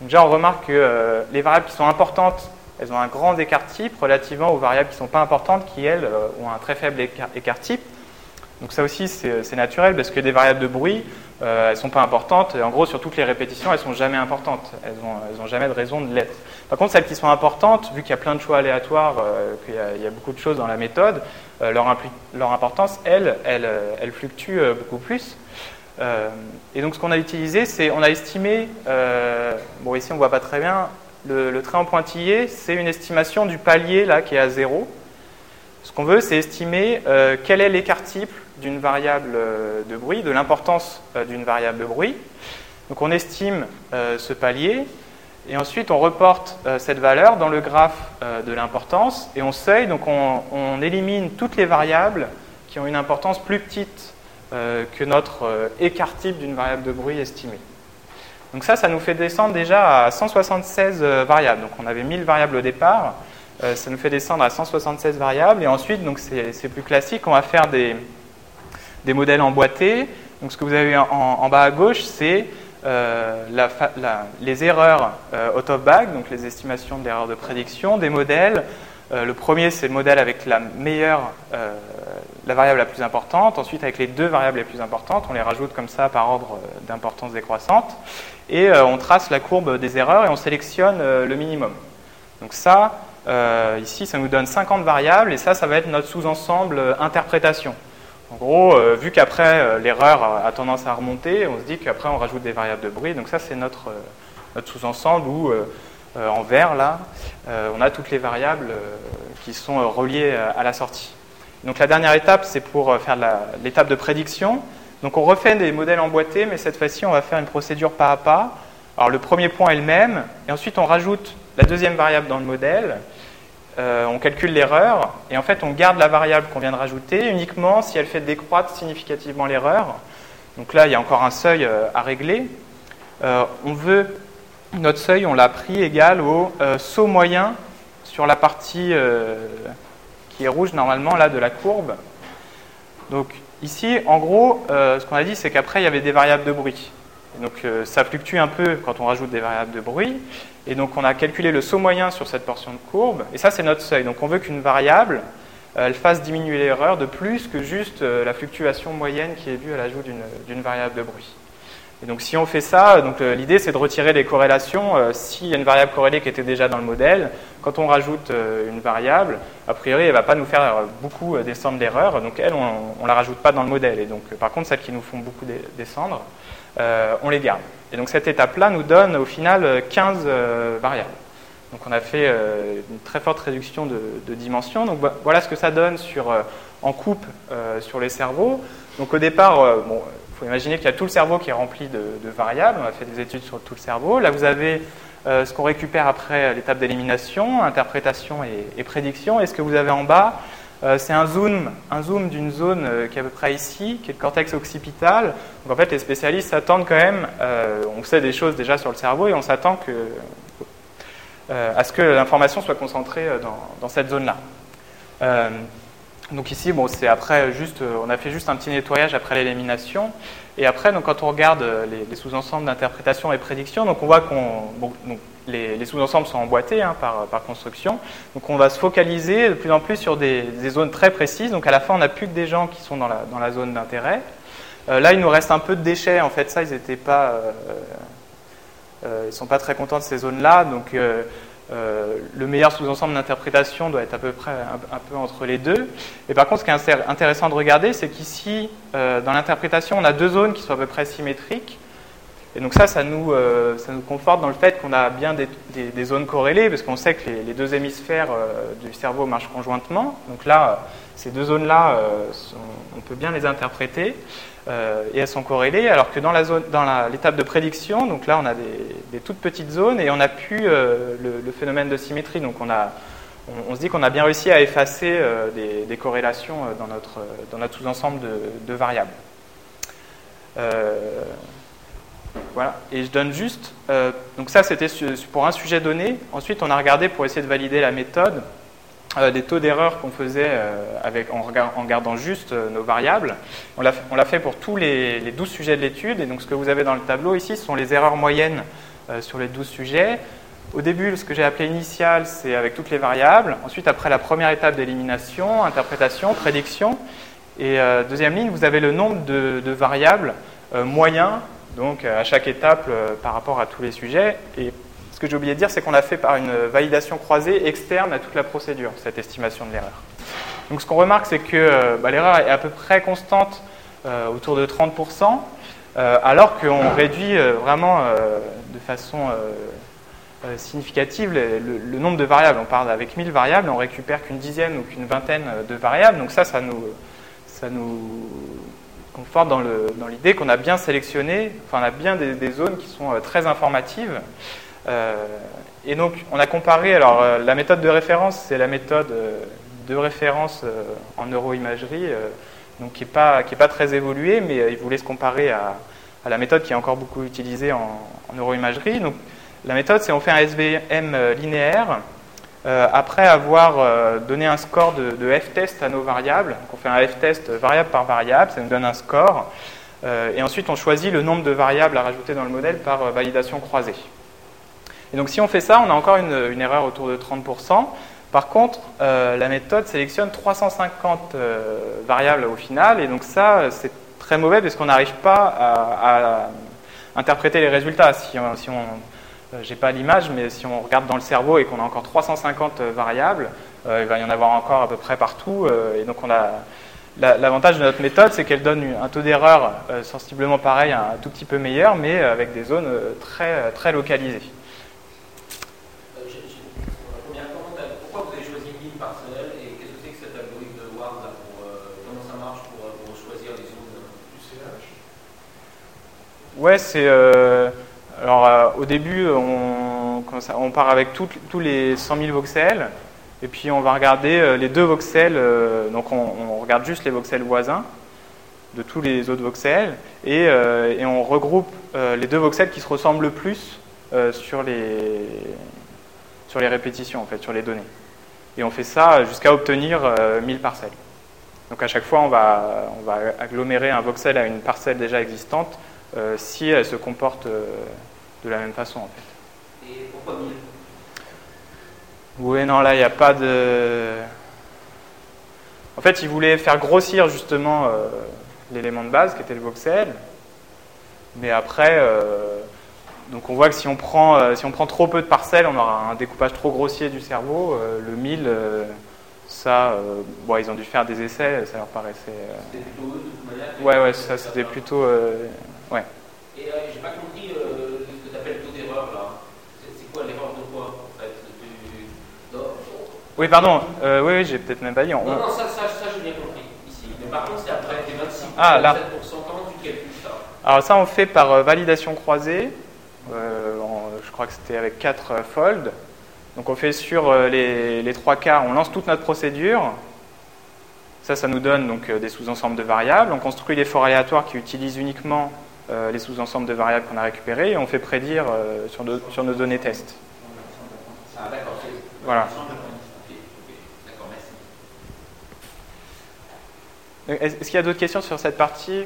Donc déjà, on remarque que les variables qui sont importantes elles ont un grand écart type relativement aux variables qui ne sont pas importantes, qui elles euh, ont un très faible écart, type. Donc ça aussi c'est naturel parce que des variables de bruit, euh, elles ne sont pas importantes. Et en gros, sur toutes les répétitions, elles ne sont jamais importantes. Elles n'ont jamais de raison de l'être. Par contre, celles qui sont importantes, vu qu'il y a plein de choix aléatoires, euh, qu'il y, a beaucoup de choses dans la méthode, leur, leur, importance, elle, elle, elle fluctue beaucoup plus. et donc ce qu'on a utilisé, c'est on a estimé, bon ici on ne voit pas très bien, le, trait en pointillé, c'est une estimation du palier là qui est à 0. Ce qu'on veut, c'est estimer euh, quel est l'écart type d'une variable euh, de bruit, de l'importance euh, d'une variable de bruit. Donc on estime ce palier et ensuite on reporte cette valeur dans le graphe de l'importance et on seuille, donc on, élimine toutes les variables qui ont une importance plus petite que notre écart type d'une variable de bruit estimée. Donc ça, ça nous fait descendre déjà à 176 euh, variables. Donc on avait 1000 variables au départ, euh, ça nous fait descendre à 176 variables. Et ensuite, donc c'est plus classique, on va faire des, modèles emboîtés. Donc ce que vous avez en bas à gauche, c'est euh, les erreurs out of bag, donc les estimations de l'erreur de prédiction, des modèles. le premier, c'est le modèle avec la meilleure, la variable la plus importante. Ensuite, avec les deux variables les plus importantes, on les rajoute comme ça par ordre d'importance décroissante et euh, on trace la courbe des erreurs et on sélectionne euh, le minimum. Donc ça, euh, ici, ça nous donne 50 variables et ça, ça va être notre sous-ensemble interprétation. En gros, vu qu'après l'erreur a tendance à remonter, on se dit qu'après on rajoute des variables de bruit. Donc ça, c'est notre, notre sous-ensemble où en vert, là, on a toutes les variables qui sont reliées à la sortie. Donc la dernière étape, c'est pour faire l'étape de prédiction. Donc on refait des modèles emboîtés, mais cette fois-ci, on va faire une procédure pas à pas. Alors le premier point est le même, et ensuite on rajoute la deuxième variable dans le modèle, euh, on calcule l'erreur, et en fait on garde la variable qu'on vient de rajouter uniquement si elle fait décroître significativement l'erreur. Donc là, il y a encore un seuil euh, à régler. Euh, on veut, notre seuil, on l'a pris égal au saut moyen sur la partie qui est rouge normalement, là, de la courbe. Donc Ici, en gros, ce qu'on a dit, c'est qu'après, il y avait des variables de bruit. donc, ça fluctue un peu quand on rajoute des variables de bruit. Et donc, on a calculé le saut moyen sur cette portion de courbe. Et ça, c'est notre seuil. Donc, on veut qu'une variable, euh, elle fasse diminuer l'erreur de plus que juste la fluctuation moyenne qui est due à l'ajout d'une variable de bruit. Et donc si on fait ça, euh, l'idée c'est de retirer les corrélations. Euh, s'il y a une variable corrélée qui était déjà dans le modèle, quand on rajoute euh, une variable, a priori elle ne va pas nous faire beaucoup descendre d'erreurs, donc elle on ne la rajoute pas dans le modèle. Et donc par contre celles qui nous font beaucoup descendre, on les garde. Et donc cette étape-là nous donne au final 15 variables. Donc on a fait une très forte réduction de, de dimensions. Donc voilà ce que ça donne sur, en coupe sur les cerveaux. Donc au départ, bon, il faut imaginer qu'il y a tout le cerveau qui est rempli de, variables. On a fait des études sur tout le cerveau. Là, vous avez euh, ce qu'on récupère après l'étape d'élimination, interprétation et, prédiction. Et ce que vous avez en bas, euh, c'est un zoom, un zoom d'une zone euh, qui est à peu près ici, qui est le cortex occipital. Donc en fait, les spécialistes s'attendent quand même, on sait des choses déjà sur le cerveau et on s'attend à ce que l'information soit concentrée dans, cette zone-là. Donc ici, bon, c'est après juste, euh, on a fait juste un petit nettoyage après l'élimination. Et après, donc, quand on regarde euh, les, sous-ensembles d'interprétation et prédiction, donc on voit qu'on, les, sous-ensembles sont emboîtés hein, par, construction. Donc on va se focaliser de plus en plus sur des, zones très précises. Donc à la fin, on n'a plus que des gens qui sont dans la, zone d'intérêt. Euh, là, il nous reste un peu de déchets. En fait, ça, ils n'étaient pas, ils sont pas très contents de ces zones-là. Donc euh, le meilleur sous-ensemble d'interprétation doit être à peu près un, peu entre les deux. Et par contre, ce qui est intéressant de regarder, c'est qu'ici, euh, dans l'interprétation, on a deux zones qui sont à peu près symétriques. Et donc ça, ça nous, euh, ça nous conforte dans le fait qu'on a bien des, zones corrélées, parce qu'on sait que les, deux hémisphères du cerveau marchent conjointement. Donc là, ces deux zones-là, on peut bien les interpréter. Euh, et elles sont corrélées, alors que dans l'étape de prédiction, donc là on a des, toutes petites zones et on a pu euh, le, phénomène de symétrie. Donc on se dit qu'on a bien réussi à effacer euh, des, corrélations dans notre, dans notre sous-ensemble de, variables. Voilà, et je donne juste. euh, donc ça, c'était pour un sujet donné. Ensuite, on a regardé pour essayer de valider la méthode euh, des taux d'erreur qu'on faisait euh, avec, en, regard- gardant juste nos variables. On l'a fait pour tous les, les 12 sujets de l'étude. Et donc, ce que vous avez dans le tableau ici, ce sont les erreurs moyennes sur les 12 sujets. Au début, ce que j'ai appelé initial, c'est avec toutes les variables. Ensuite, après la première étape d'élimination, interprétation, prédiction. Et deuxième ligne, vous avez le nombre de, variables moyens, donc euh, à chaque étape euh, par rapport à tous les sujets. Et ce que j'ai oublié de dire, c'est qu'on l'a fait par une validation croisée externe à toute la procédure, cette estimation de l'erreur. Donc ce qu'on remarque, c'est que euh, bah, l'erreur est à peu près constante, euh, autour de 30%, euh, alors qu'on réduit euh, vraiment de façon significative le, le- le nombre de variables. On part avec 1000 variables, on récupère qu'une dizaine ou qu'une vingtaine de variables. Donc ça, ça nous, ça nous conforte dans l'idée qu'on a bien sélectionné, enfin on a bien des, zones qui sont euh, très informatives. Euh, et donc on a comparé, alors euh, la méthode de référence, c'est la méthode de référence en neuroimagerie, donc qui n'est pas, est pas très évoluée, mais il voulait se comparer à, la méthode qui est encore beaucoup utilisée en, en neuroimagerie. Donc la méthode, c'est on fait un SVM linéaire euh, après avoir euh, donné un score de, f-test à nos variables. Donc on fait un f-test variable par variable, ça nous donne un score. Euh, et ensuite, on choisit le nombre de variables à rajouter dans le modèle par validation croisée. Et donc si on fait ça, on a encore une, erreur autour de 30%. Par contre, la méthode sélectionne 350 euh, variables au final, et donc ça, c'est très mauvais parce qu'on n'arrive pas à, interpréter les résultats. Si on, j'ai pas l'image, mais si on regarde dans le cerveau et qu'on a encore 350 variables, euh, il va y en avoir encore à peu près partout, euh, et donc on a la- L'avantage de notre méthode, c'est qu'elle donne un taux d'erreur euh, sensiblement pareil, un tout petit peu meilleur, mais euh, avec des zones euh, très, très localisées. Euh, j'ai- j'ai- la première commande, euh, pourquoi vous avez choisi 1000 parcelles et qu'est-ce que c'est que cet algorithme de Ward là, pour, euh, Comment ça marche pour, euh, pour choisir les zones du CH Ouais, c'est. Alors, euh, au début, on, part avec tous les 100 000 voxels, et puis on va regarder euh, les deux voxels. euh, donc, on, regarde juste les voxels voisins de tous les autres voxels, et, on regroupe les deux voxels qui se ressemblent le plus sur, les, sur les répétitions, en fait, sur les données. Et on fait ça jusqu'à obtenir euh, 1000 parcelles. Donc, à chaque fois, on va, on va agglomérer un voxel à une parcelle déjà existante si elle se comporte de la même façon en fait. Et pourquoi 1000 Oui, non, là, il n'y a pas de... En fait, il voulait faire grossir justement euh, l'élément de base qui était le voxel, mais après, euh, donc on voit que si on, prend, euh, si on prend trop peu de parcelles, on aura un découpage trop grossier du cerveau. Le 1000, euh, ça, bon, ils ont dû faire des essais, ça leur paraissait... C'était plutôt eux de toute manière Ouais, ouais, ça c'était plutôt... Ouais. Et j'ai pas compris euh, ce que tu appelles taux d'erreur là. C'est c'est quoi l'erreur de quoi en fait Du- Non, Oui, pardon, euh, oui, oui j'ai peut-être même pas dit. on- non, non, ça, ça, ça j'ai bien compris ici. Mais par contre, c'est après tes 26 Ah, là. 27%, comment tu calcules ça Alors ça, on fait par euh, validation croisée. Euh, en- je crois que c'était avec 4 folds. Donc on fait sur les, les trois quarts, on lance toute notre procédure. Ça, ça nous donne donc des sous-ensembles de variables. On construit des forts aléatoires qui utilisent uniquement les sous-ensembles de variables qu'on a récupérés et on fait prédire sur, de- sur nos données test. Ah, d'accord. Voilà. Ok, ok. D'accord, merci. Euh, Est-ce qu'il y a d'autres questions sur cette partie?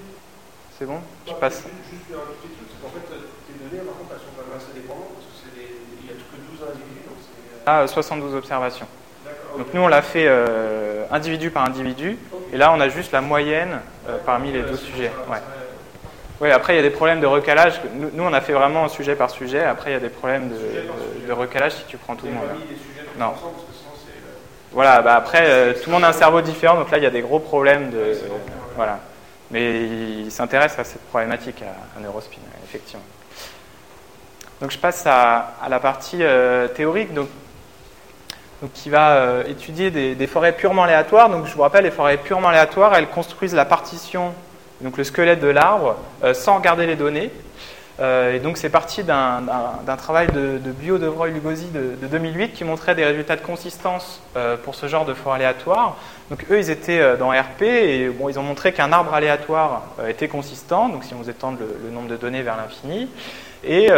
C'est bon? Je passe. Juste, un petit truc, qu'en fait, tes données, par contre, elles sont quand même assez dépendantes parce que c'est des, il y a que 12 individus, donc c'est. Ah, euh, 72 observations. Donc nous, on l'a fait euh, individu par individu. Et là, on a juste la moyenne euh, parmi les 12 sujets. Ouais. Ouais, après, il y a des problèmes de recalage. Nous, nous, on a fait vraiment sujet par sujet. Après, il y a des problèmes de, de- de recalage si tu prends tout le monde. là. les Non. ensemble parce que sinon c'est. euh, Voilà, bah après, euh, tout le monde a un cerveau différent. Donc là, il y a des gros problèmes de. Voilà. Mais il s'intéresse à cette problématique à, à Neurospin, effectivement. Donc je passe à, à la partie euh, théorique. Donc, donc qui va euh, étudier des, des forêts purement aléatoires. Donc je vous rappelle, les forêts purement aléatoires, elles construisent la partition, donc le squelette de l'arbre, sans regarder les données. Euh, et donc c'est parti d'un travail de, de Bio, de Lugosi de, de 2008 qui montrait des résultats de consistance euh, pour ce genre de forêt aléatoire. Donc eux, ils étaient euh, dans RP et bon, ils ont montré qu'un arbre aléatoire était consistant, donc si on étend le, le nombre de données vers l'infini. Et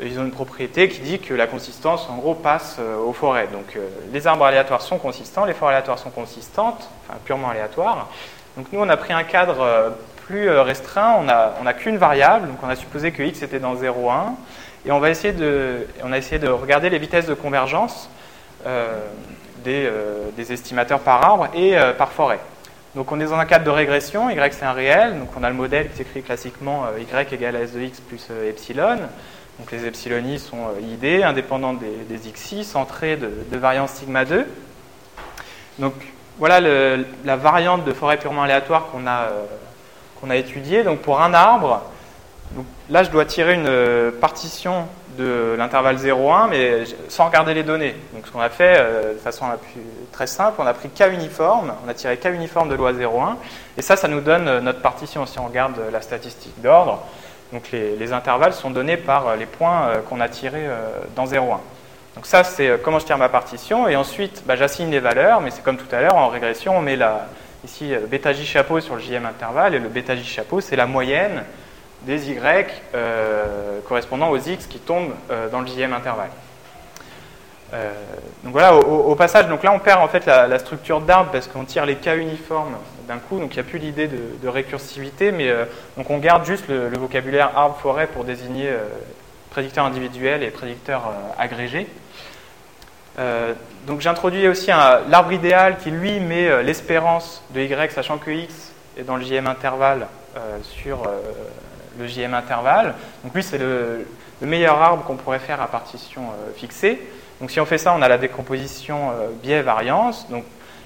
ils ont une propriété qui dit que la consistance, en gros, passe aux forêts. Donc les arbres aléatoires sont consistants, les forêts aléatoires sont consistantes, enfin purement aléatoires. Donc nous, on a pris un cadre plus euh, restreint, on n'a a qu'une variable, donc on a supposé que x était dans 0, 1, et on, va essayer de, a essayé de regarder les vitesses de convergence euh, des, euh, des estimateurs par arbre et par forêt. Donc on est dans un cadre de régression, y c'est un réel, donc on a le modèle qui s'écrit classiquement y égale s de x plus epsilon. Donc les epsilon sont id, indépendants des, des xi, centrés de, variance sigma 2. Donc voilà la variante de forêt purement aléatoire qu'on a, qu'on a étudiée. Donc pour un arbre, là je dois tirer une euh, partition de l'intervalle 0,1, mais sans regarder les données. Donc ce qu'on a fait euh, de façon la plus, très simple, on a pris K uniforme, on a tiré K uniforme de loi 0,1, et ça, ça nous donne euh, notre partition si on regarde la statistique d'ordre. Donc les, les intervalles sont donnés par les points qu'on a tirés dans 0,1. Donc ça, c'est comment je tire ma partition. Et ensuite, bah, j'assigne les valeurs, mais c'est comme tout à l'heure, en régression, on met la, ici euh, bêta J chapeau sur le JM intervalle, et le bêta J chapeau, c'est la moyenne des Y euh, correspondant aux X qui tombent euh, dans le JM intervalle. Donc voilà, au, passage, donc là on perd en fait la, structure d'arbre parce qu'on tire les cas uniformes d'un coup, donc il n'y a plus l'idée de, récursivité, mais donc on garde juste le, le vocabulaire arbre-forêt pour désigner prédicteur individuel et prédicteur agrégé. Euh, donc j'introduis aussi l'arbre idéal qui lui met euh, l'espérance de y, sachant que x est dans le JM intervalle euh, sur le JM intervalle. Donc lui c'est le, le meilleur arbre qu'on pourrait faire à partition fixée. Donc si on fait ça, on a la décomposition biais-variance. Donc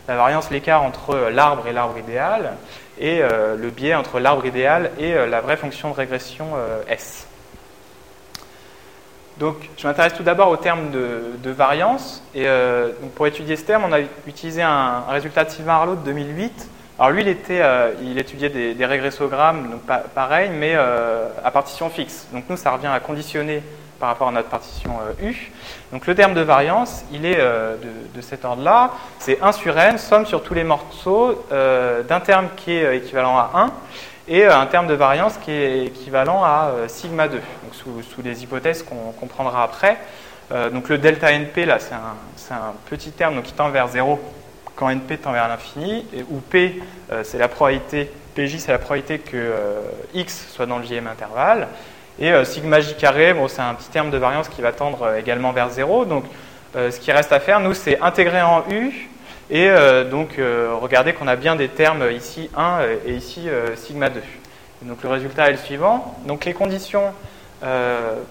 la variance, l'écart entre l'arbre et l'arbre idéal, et le biais entre l'arbre idéal et la vraie fonction de régression S. Donc, je m'intéresse tout d'abord au terme de, variance. Et euh, donc pour étudier ce terme, on a utilisé un, résultat de Sylvain Arlot de 2008. Alors lui, il, était, euh, il étudiait des, régressogrammes, donc pa- pareil, mais euh, à partition fixe. Donc nous, ça revient à conditionner par rapport à notre partition U. Donc le terme de variance, il est de, de cet ordre-là. C'est 1 sur n, somme sur tous les morceaux d'un terme qui est équivalent à 1 et euh, un terme de variance qui est équivalent à euh, sigma 2, donc sous, sous les hypothèses qu'on comprendra après. Euh, donc le delta NP, là, c'est un, petit terme donc, qui tend vers 0 quand NP tend vers l'infini, où P, c'est la probabilité, PJ, c'est la probabilité que X soit dans le JM intervalle. Et sigma J carré, bon, c'est un petit terme de variance qui va tendre également vers 0. Donc ce qui reste à faire, nous, c'est intégrer en U et euh, donc euh, regardez qu'on a bien des termes ici 1 euh, et ici euh, sigma 2. Et donc le résultat est le suivant. Donc les conditions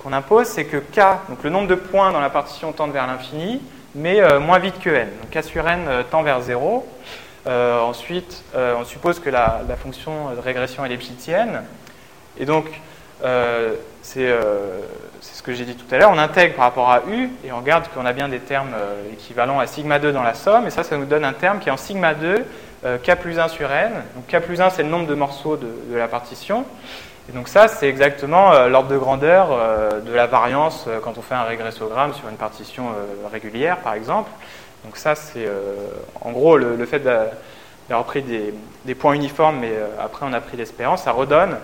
qu'on impose, c'est que K, donc le nombre de points dans la partition tend vers l'infini, mais moins vite que N. Donc K sur N tend vers 0. Euh, ensuite, on suppose que la, fonction de régression est lipschitzienne. Et donc, c'est c'est ce que j'ai dit tout à l'heure, on intègre par rapport à U et on regarde qu'on a bien des termes euh, équivalents à sigma 2 dans la somme, et ça, ça nous donne un terme qui est en sigma 2, euh, K plus 1 sur N. Donc K plus 1, c'est le nombre de morceaux de, la partition. Et donc ça, c'est exactement euh, l'ordre de grandeur de la variance quand on fait un régressogramme sur une partition régulière, par exemple. Donc ça, c'est en gros le, fait d'a- d'avoir pris des, points uniformes, mais après on a pris l'espérance, ça redonne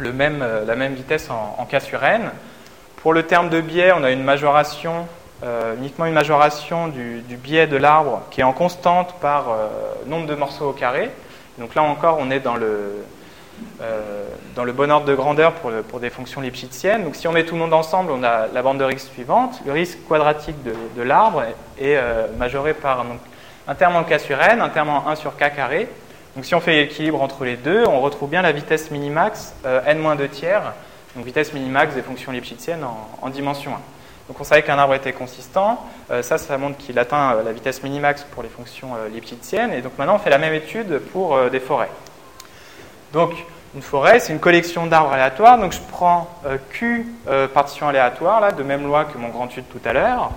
la même vitesse en, en K sur N. Pour le terme de biais, on a une majoration, euh, uniquement une majoration du, biais de l'arbre qui est en constante par euh, nombre de morceaux au carré. Donc là encore, on est dans le, euh, dans le bon ordre de grandeur pour, pour des fonctions lipschitziennes. Donc si on met tout le monde ensemble, on a la bande de risque suivante. Le risque quadratique de, l'arbre est, majoré par donc, un terme en K sur N, un terme en 1 sur K carré. Donc si on fait l'équilibre entre les deux, on retrouve bien la vitesse minimax euh, n-2 tiers, donc vitesse minimax des fonctions lipschitziennes en, en dimension 1. Donc on savait qu'un arbre était consistant, Euh, ça, ça montre qu'il atteint euh, la vitesse minimax pour les fonctions euh, lipschitziennes, et donc maintenant on fait la même étude pour des forêts. Donc une forêt, c'est une collection d'arbres aléatoires, donc je prends Q partition aléatoire, là, de même loi que mon grand U de tout à l'heure,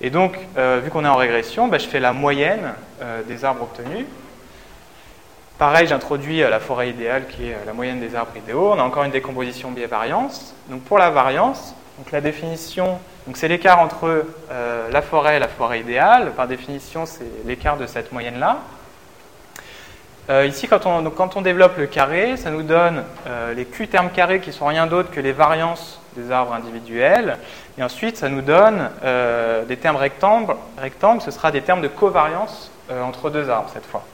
et donc vu qu'on est en régression, bah, je fais la moyenne des arbres obtenus, Pareil, j'introduis la forêt idéale qui est la moyenne des arbres idéaux. On a encore une décomposition biais-variance. Donc pour la variance, donc la définition, donc c'est l'écart entre la forêt et la forêt idéale. Par définition, c'est l'écart de cette moyenne-là. ici, quand on, quand on, développe le carré, ça nous donne les Q termes carrés qui sont rien d'autre que les variances des arbres individuels. Et ensuite, ça nous donne des termes rectangles. rectangles. Ce sera des termes de covariance entre deux arbres cette fois.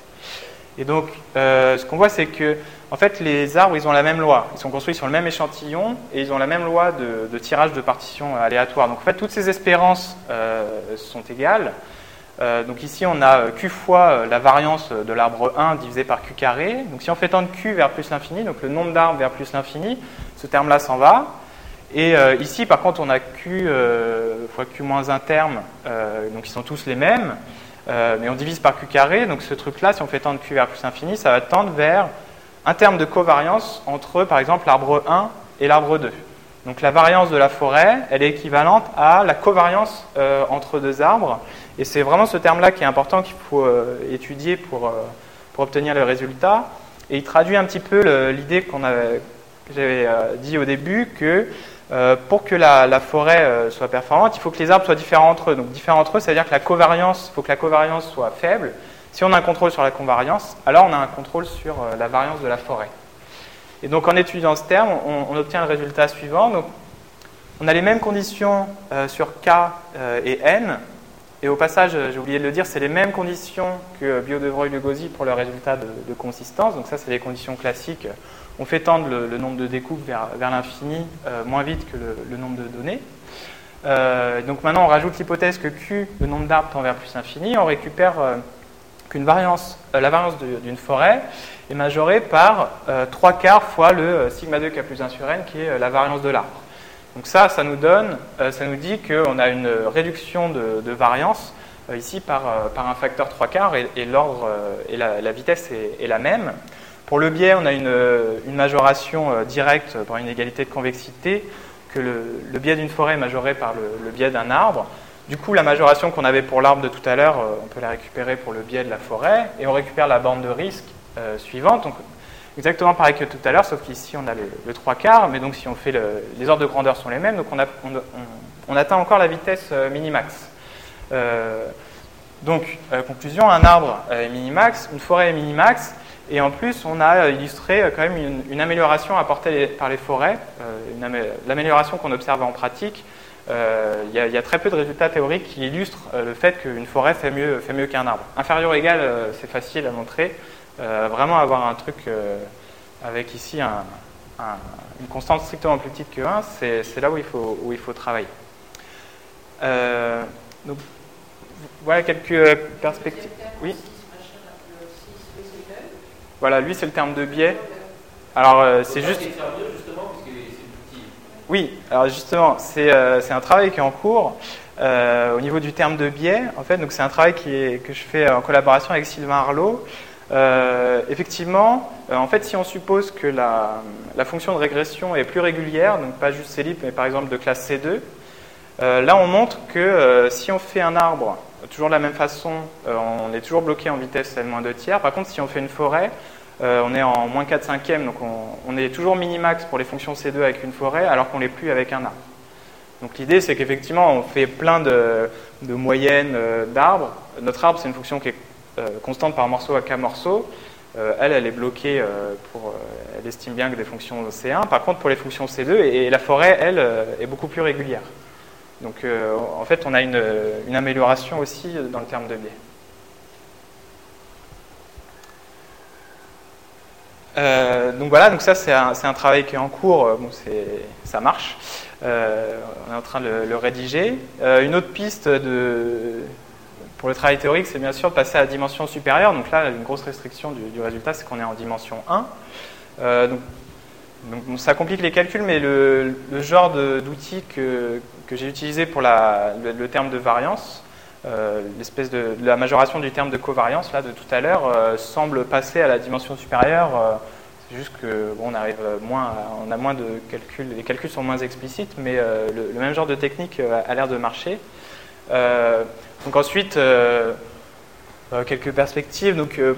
Et donc, euh, ce qu'on voit, c'est que, en fait, les arbres, ils ont la même loi. Ils sont construits sur le même échantillon et ils ont la même loi de, tirage de partitions aléatoires. Donc, en fait, toutes ces espérances euh, sont égales. Euh, donc ici, on a Q fois la variance de l'arbre 1 divisé par Q carré. Donc si on fait tendre Q vers plus l'infini, donc le nombre d'arbres vers plus l'infini, ce terme-là s'en va. Et ici, par contre, on a Q fois Q moins un terme, donc ils sont tous les mêmes. Euh, mais on divise par Q carré, donc ce truc-là, si on fait tendre Q vers plus infini, ça va tendre vers un terme de covariance entre, par exemple, l'arbre 1 et l'arbre 2. Donc la variance de la forêt, elle est équivalente à la covariance euh, entre deux arbres, et c'est vraiment ce terme-là qui est important qu'il faut euh, étudier pour, pour obtenir le résultat. Et il traduit un petit peu l'idée qu'on avait, que j'avais dit au début, que euh, pour que la, forêt euh, soit performante, il faut que les arbres soient différents entre eux. Donc différents entre eux, c'est-à-dire que la covariance, il faut que la covariance soit faible. Si on a un contrôle sur la covariance, alors on a un contrôle sur euh, la variance de la forêt. Et donc en étudiant ce terme, on, obtient le résultat suivant. Donc, on a les mêmes conditions sur K et N. Et au passage, j'ai oublié de le dire, c'est les mêmes conditions que Biodevreuil-Lugosi pour le résultat de, consistance. Donc ça, c'est les conditions classiques on fait tendre le, nombre de découpes vers, l'infini euh, moins vite que le, nombre de données. Euh, donc maintenant, on rajoute l'hypothèse que Q, le nombre d'arbres, tend vers plus infini. On récupère euh, qu'une variance, la variance d'une forêt est majorée par 3 quarts fois le sigma 2 k plus 1 sur n, qui est la variance de l'arbre. Donc ça, ça nous donne, ça nous dit qu'on a une réduction de, variance ici par, par, un facteur 3 quarts et, l'ordre et la, vitesse est la même. Pour le biais, on a une, majoration euh, directe par une égalité de convexité, que le, biais d'une forêt est majoré par le, biais d'un arbre. Du coup, la majoration qu'on avait pour l'arbre de tout à l'heure, euh, on peut la récupérer pour le biais de la forêt, et on récupère la bande de risque euh, suivante. Donc, exactement pareil que tout à l'heure, sauf qu'ici on a le, 3 quarts, mais donc si on fait les ordres de grandeur sont les mêmes, donc on, atteint encore la vitesse minimax. donc, conclusion, un arbre est minimax, une forêt est minimax, et en plus, on a illustré euh, quand même une, amélioration apportée par les forêts, euh, l'amélioration qu'on observe en pratique. Euh, il y, a très peu de résultats théoriques qui illustrent le fait qu'une forêt fait mieux, fait mieux qu'un arbre. Inférieur égal, c'est facile à montrer. vraiment avoir un truc avec ici une constante strictement plus petite que 1, c'est là où il faut, où il faut travailler. voilà quelques perspectives. Oui? Voilà, lui, c'est le terme de biais. Alors, euh, c'est juste. Oui, alors justement, euh, c'est un travail qui est en cours euh, au niveau du terme de biais. En fait, donc c'est un travail qui est, que je fais en collaboration avec Sylvain Arlot. effectivement, en fait, si on suppose que la, la, fonction de régression est plus régulière, donc pas juste CELIP, mais par exemple de classe C2, là on montre que si on fait un arbre toujours de la même façon, on est toujours bloqué en vitesse N-2 tiers. Par contre, si on fait une forêt, euh, on est en moins 4 cinquièmes, donc on, est toujours minimax pour les fonctions C2 avec une forêt, alors qu'on l'est plus avec un arbre. Donc l'idée, c'est qu'effectivement, on fait plein de, moyennes euh, d'arbres. Notre arbre, c'est une fonction qui est euh, constante par morceau à k morceaux. elle, elle est bloquée pour. elle estime bien que des fonctions C1. Par contre, pour les fonctions C2, et, la forêt, elle, est beaucoup plus régulière. Donc en fait, on a une amélioration aussi dans le terme de biais. Euh, donc voilà, donc ça c'est un, travail qui est en cours, euh, ça marche. Euh, on est en train de le, rédiger. une autre piste pour le travail théorique, c'est bien sûr de passer à la dimension supérieure. Donc là, une grosse restriction du, résultat, c'est qu'on est en dimension 1. donc, donc ça complique les calculs, mais le, le genre d'outil que, que j'ai utilisé pour le, terme de variance, l'espèce de, la majoration du terme de covariance là de tout à l'heure semble passer à la dimension supérieure c'est juste qu'on arrive moins, on a moins de calculs, les calculs sont moins explicites, mais euh, le, même genre de technique euh, a l'air de marcher. Euh, donc ensuite, euh, quelques perspectives. Donc, euh,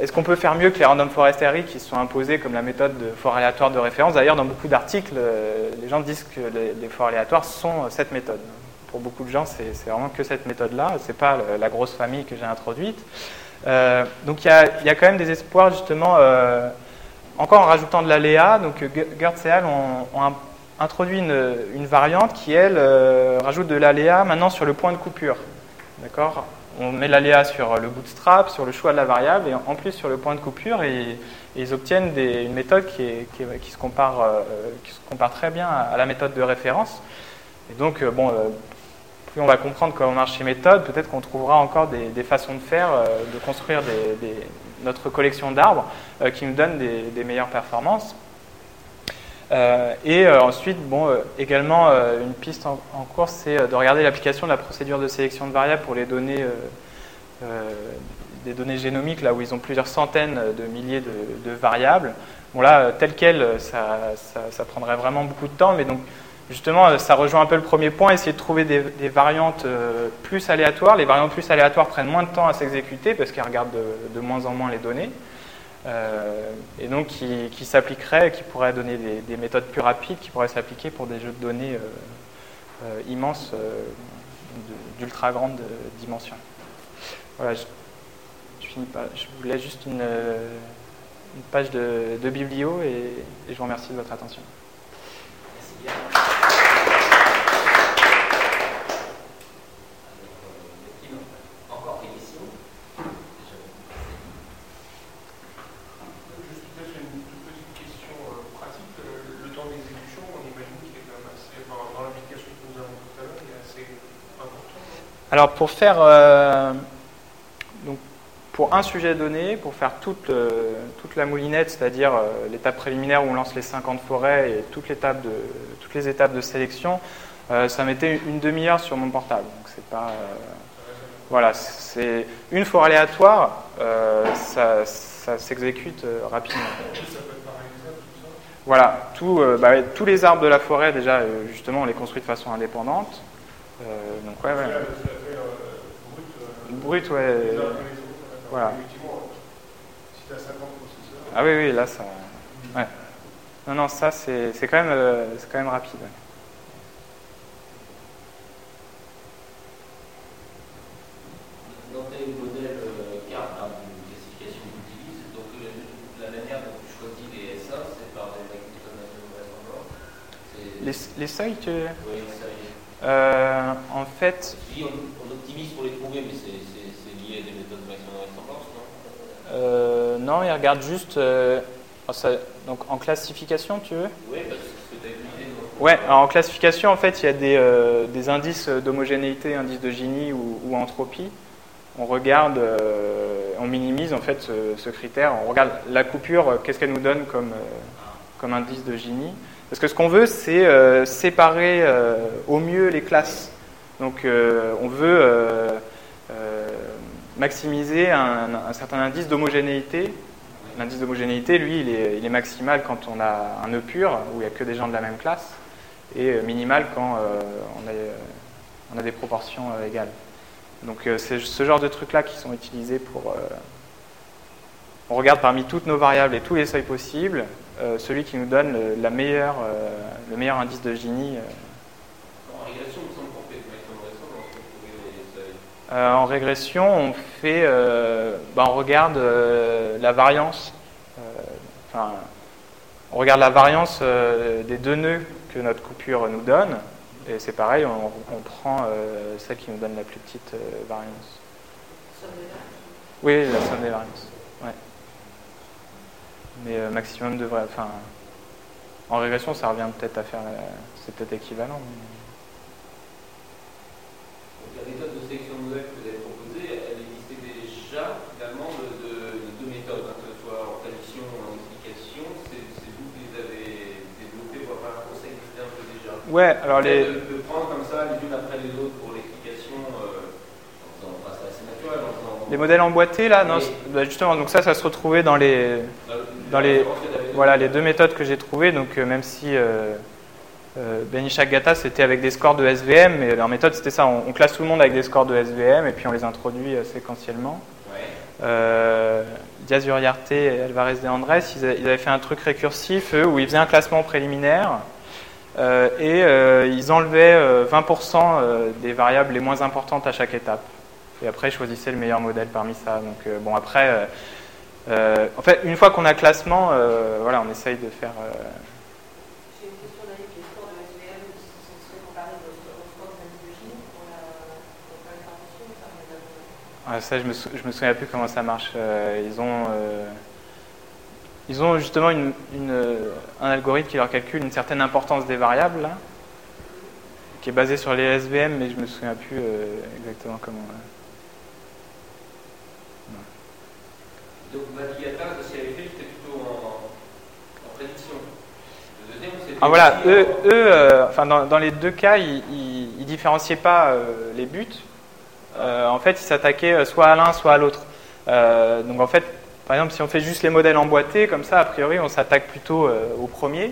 est-ce qu'on peut faire mieux que les random forest array qui sont imposés comme la méthode de fort aléatoire de référence? D'ailleurs, dans beaucoup d'articles, euh, les gens disent que les, forts aléatoires sont euh, cette méthode. Pour beaucoup de gens, c'est, vraiment que cette méthode-là. C'est pas la grosse famille que j'ai introduite. Euh, donc, il y a, quand même des espoirs justement. euh, encore en rajoutant de l'aléa, donc euh, Ge- Gertz et al. ont, introduit une, variante qui, elle, euh, rajoute de l'aléa maintenant sur le point de coupure. D'accord? On met l'aléa sur le bootstrap, sur le choix de la variable, et en plus sur le point de coupure, et, ils obtiennent des- une méthode qui, se compare, euh, qui se très bien à, la méthode de référence. Et donc, euh, bon, euh, plus on va comprendre comment marchent ces méthodes, peut-être qu'on trouvera encore des, façons de faire, de construire notre collection d'arbres qui nous donnent des, des meilleures performances. Euh, et euh, ensuite, bon, euh, également, une piste en, cours, c'est de regarder l'application de la procédure de sélection de variables pour les données, des données génomiques, là où ils ont plusieurs centaines de milliers de, variables. Bon, là, tel quel, ça, ça, prendrait vraiment beaucoup de temps, mais donc, justement, ça rejoint un peu le premier point, essayer de trouver des, variantes plus aléatoires. Les variantes plus aléatoires prennent moins de temps à s'exécuter parce qu'elles regardent de, de moins en moins les données. Euh, et donc qui, s'appliquerait, qui pourrait donner des, des méthodes plus rapides, qui pourraient s'appliquer pour des jeux de données euh, euh, immenses, d'ultra grande dimension. Voilà, je, je finis pas. Je vous laisse juste une, page de, de biblio et je vous remercie de votre attention. Merci bien. Alors, euh, Encore des questions Juste peut-être une toute petite question euh, pratique. Euh, Le temps d'exécution, on imagine qu'il est quand même assez, enfin, dans l'application que nous avons tout à l'heure, il est assez important. non Alors pour faire euh, donc pour un sujet donné, pour faire toute, le- toute la moulinette, c'est-à-dire euh, l'étape préliminaire où on lance les 50 forêts et toute l'étape de, toutes les étapes de sélection, euh, ça mettait une, demi-heure sur mon portable. Donc c'est pas euh, voilà, c'est une forêt aléatoire, euh, ça, ça s'exécute euh, rapidement. Voilà, tout, euh, bah, tous les arbres de la forêt déjà euh, justement on les construit de façon indépendante. Euh, donc ouais, ouais. l'as- tu l'as fait euh, brut. euh, ouais. les les d'accord. voilà. Effectivement, si tu as 50 processeurs. Ah oui, oui, là, ça. Ouais. Non, non, ça, c'est c'est quand, même, euh, c'est quand même rapide. ouais. Dans tes modèles euh, carte de classification que tu utilises, donc euh, la manière dont tu choisis les SA, c'est par des règles de vraisemblance. C'est- Les, les seuils, tu... Oui, est. Euh, en fait, on, pour les trouver, mais c'est lié à des méthodes de vraisemblance, non? Euh, non, il regarde juste... euh, oh, ça- donc en classification, tu veux? Oui, parce que tu as utilisé dans Ouais, alors en classification, en fait, il y a des, euh, des indices d'homogénéité, indices de Gini ou, ou entropie. On regarde, on minimise en fait ce, ce critère. On regarde la coupure, qu'est-ce qu'elle nous donne comme, comme indice de Gini. Parce que ce qu'on veut, c'est séparer au mieux les classes. Donc euh, on veut euh, euh, maximiser un, certain indice d'homogénéité. L'indice d'homogénéité, lui, il est, maximal quand on a un nœud pur, où il n'y a que des gens de la même classe, et minimal quand on, a, des proportions égales. Donc c'est ce genre de trucs-là qui sont utilisés pour... on regarde parmi toutes nos variables et tous les seuils possibles, celui qui nous donne le meilleur indice de Gini. euh. En régression, il me semble qu'on fait maximum vraisemblance pour trouver les seuils. Euh, en régression, on fait, bah, on regarde euh, la variance. enfin, on regarde la variance des deux nœuds que notre coupure nous donne, et c'est pareil, on, prend celle qui nous donne la plus petite variance. Oui, la somme des variances. Ouais. Mais maximum de vrai. Enfin, en régression, ça revient peut-être à faire. C'est peut-être équivalent. Donc la méthode de sélection Ouais, alors les. De, de prendre comme ça les unes après les autres pour l'explication, euh, en faisant, enfin, c'est assez naturel, en faisant. Les modèles emboîtés, là, non, bah, justement, donc ça, ça se retrouvait dans les, dans, dans les- voilà, les deux méthodes que j'ai trouvées. Donc, euh, même si euh, Euh, Benishak Gata, c'était avec des scores de SVM, mais leur méthode, c'était ça. On, on classe tout le monde avec des scores de SVM et puis on les introduit séquentiellement. Ouais. Diaz Uriarte et Alvarez de Andrés, ils, avaient fait un truc récursif, eux, où ils faisaient un classement préliminaire et euh, ils enlevaient euh, 20% euh, des variables les moins importantes à chaque étape. Et après, ils choisissaient le meilleur modèle parmi ça. Donc, euh, bon, après, euh, euh, en fait, une fois qu'on a le classement, euh, voilà, on essaye de faire. euh, Ah, ça, je me, sou- je me souviens plus comment ça marche. Euh, ils ont, euh, ils ont justement une- une, euh, un algorithme qui leur calcule une certaine importance des variables, là, qui est basé sur les SVM, mais je me souviens plus euh, exactement comment. euh. Donc Batillata, ce qu'il avait fait, c'était plutôt en, en prédiction. Le deuxième, c'était. Ah voilà, eux, en- eux euh, enfin dans, dans les deux cas, ils, ils, ils différenciaient pas les buts. Euh, en fait, ils s'attaquaient soit à l'un, soit à l'autre. Donc en fait, par exemple, si on fait juste les modèles emboîtés, comme ça, a priori, on s'attaque plutôt euh, au premier.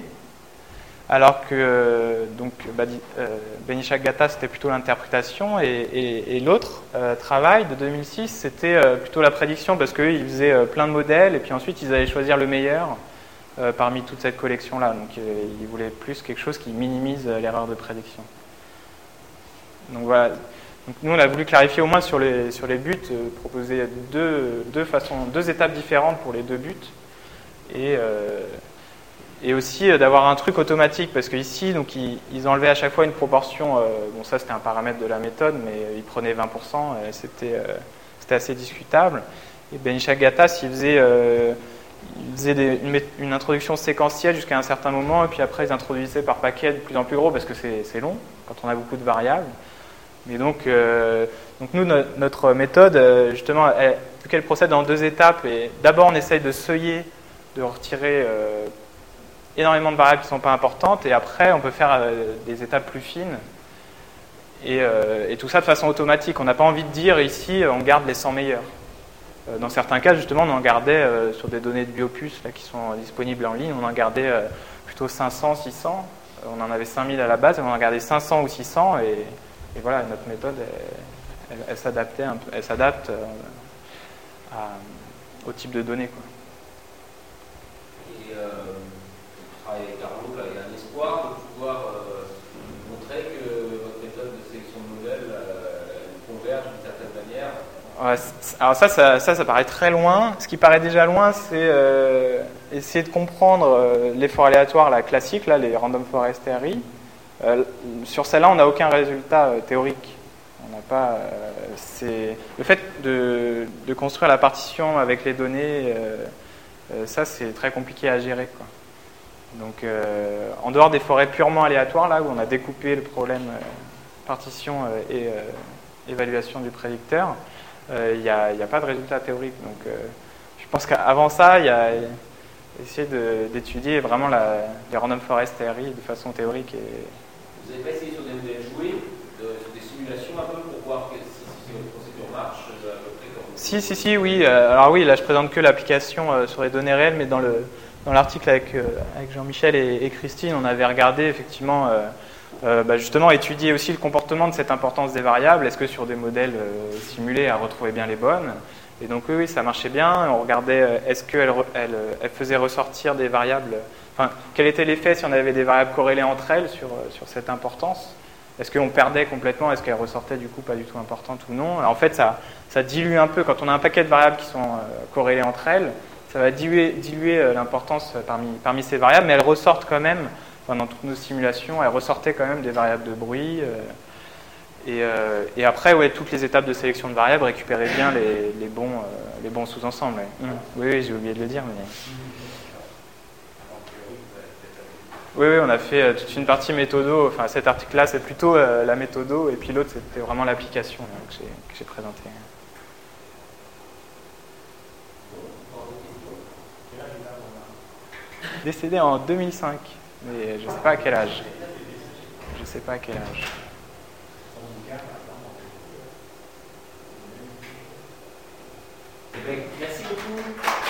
Alors que euh, donc euh, c'était plutôt l'interprétation, et, et- l'autre euh, travail de 2006, c'était plutôt la prédiction, parce qu'eux, ils faisaient plein de modèles, et puis ensuite, ils allaient choisir le meilleur parmi toute cette collection-là. Donc ils voulaient plus quelque chose qui minimise l'erreur de prédiction. Donc voilà. Nous, on a voulu clarifier au moins sur les, buts, euh, proposer deux, deux, deux étapes différentes pour les deux buts. Et, euh, aussi euh, d'avoir un truc automatique, parce qu'ici, ils, ils enlevaient à chaque fois une proportion, bon ça c'était un paramètre de la méthode, mais ils prenaient 20%, et c'était assez discutable. Et Benishak Gatas, il faisait, euh, il faisait des- une, introduction séquentielle jusqu'à un certain moment, et puis après ils introduisaient par paquet de plus en plus gros, parce que c'est long, quand on a beaucoup de variables. Mais donc, euh, donc nous, no- notre méthode, euh, justement, elle- procède en deux étapes, et d'abord on essaye de seuiller, de retirer euh, énormément de variables qui ne sont pas importantes, et après on peut faire des étapes plus fines. Et, tout ça de façon automatique. On n'a pas envie de dire ici, on garde les 100 meilleurs. Dans certains cas, justement, on en gardait sur des données de Biopus là, qui sont disponibles en ligne, on en gardait plutôt 500, 600. Euh, On en avait 5000 à la base, on en gardait 500 ou 600, et, et voilà, notre méthode, elle, elle- elle s'adaptait un peu- elle s'adapte euh, au type de données. Quoi. Et euh, on travaille avec Carlo, là, il y a un espoir de pouvoir euh, montrer que votre méthode de sélection de modèles euh, converge d'une certaine manière? Ouais, alors ça, ça, ça, ça paraît très loin. Ce qui paraît déjà loin, c'est essayer de comprendre l'effort aléatoire la classique, là, les random forest RI. Euh, sur celle-là, on n'a aucun résultat euh, théorique. On n'a pas. euh, le fait de, construire la partition avec les données. ça, c'est très compliqué à gérer. Donc, en dehors des forêts purement aléatoires, là où on a découpé le problème partition et évaluation du prédicteur, il n'y a, pas de résultat théorique. Donc, je pense qu'avant ça, il y a essayer d'étudier vraiment les random forest RI de façon théorique. Et, Vous n'avez pas essayé sur des modèles joués, des simulations un peu pour voir si, si votre procédure marche euh, à Si, si, si, oui. Euh, alors oui, là, je présente que l'application euh, sur les données réelles, mais dans le dans l'article avec, avec Jean-Michel et, Christine, on avait regardé effectivement, bah, justement, étudier aussi le comportement de cette importance des variables. Est-ce que sur des modèles euh, simulés, elle retrouvait bien les bonnes? Et donc oui, oui, ça marchait bien. On regardait, est-ce qu'elle elle faisait ressortir des variables, enfin, quel était l'effet si on avait des variables corrélées entre elles sur, euh, sur cette importance? Est-ce qu'on perdait complètement? Est-ce qu'elle ressortait du coup pas du tout importante ou non? Alors, En fait, ça, ça dilue un peu. Quand on a un paquet de variables qui sont euh, corrélées entre elles, ça va diluer, diluer euh, l'importance parmi, parmi ces variables, mais elles ressortent quand même, enfin, dans toutes nos simulations, elles ressortaient quand même des variables de bruit. euh, et, et après, ouais, toutes les étapes de sélection de variables récupéraient bien les, les bons, les bons sous-ensembles. ouais. Hum. Oui, oui, j'ai oublié de le dire. Mais... Oui, oui, on a fait euh, toute une partie méthodo. Enfin, cet article-là, c'est plutôt euh, la méthodo, et puis l'autre, c'était vraiment l'application là, que j'ai- présentée. Décédé en 2005, mais je ne sais pas à quel âge. Je ne sais pas à quel âge. Merci beaucoup.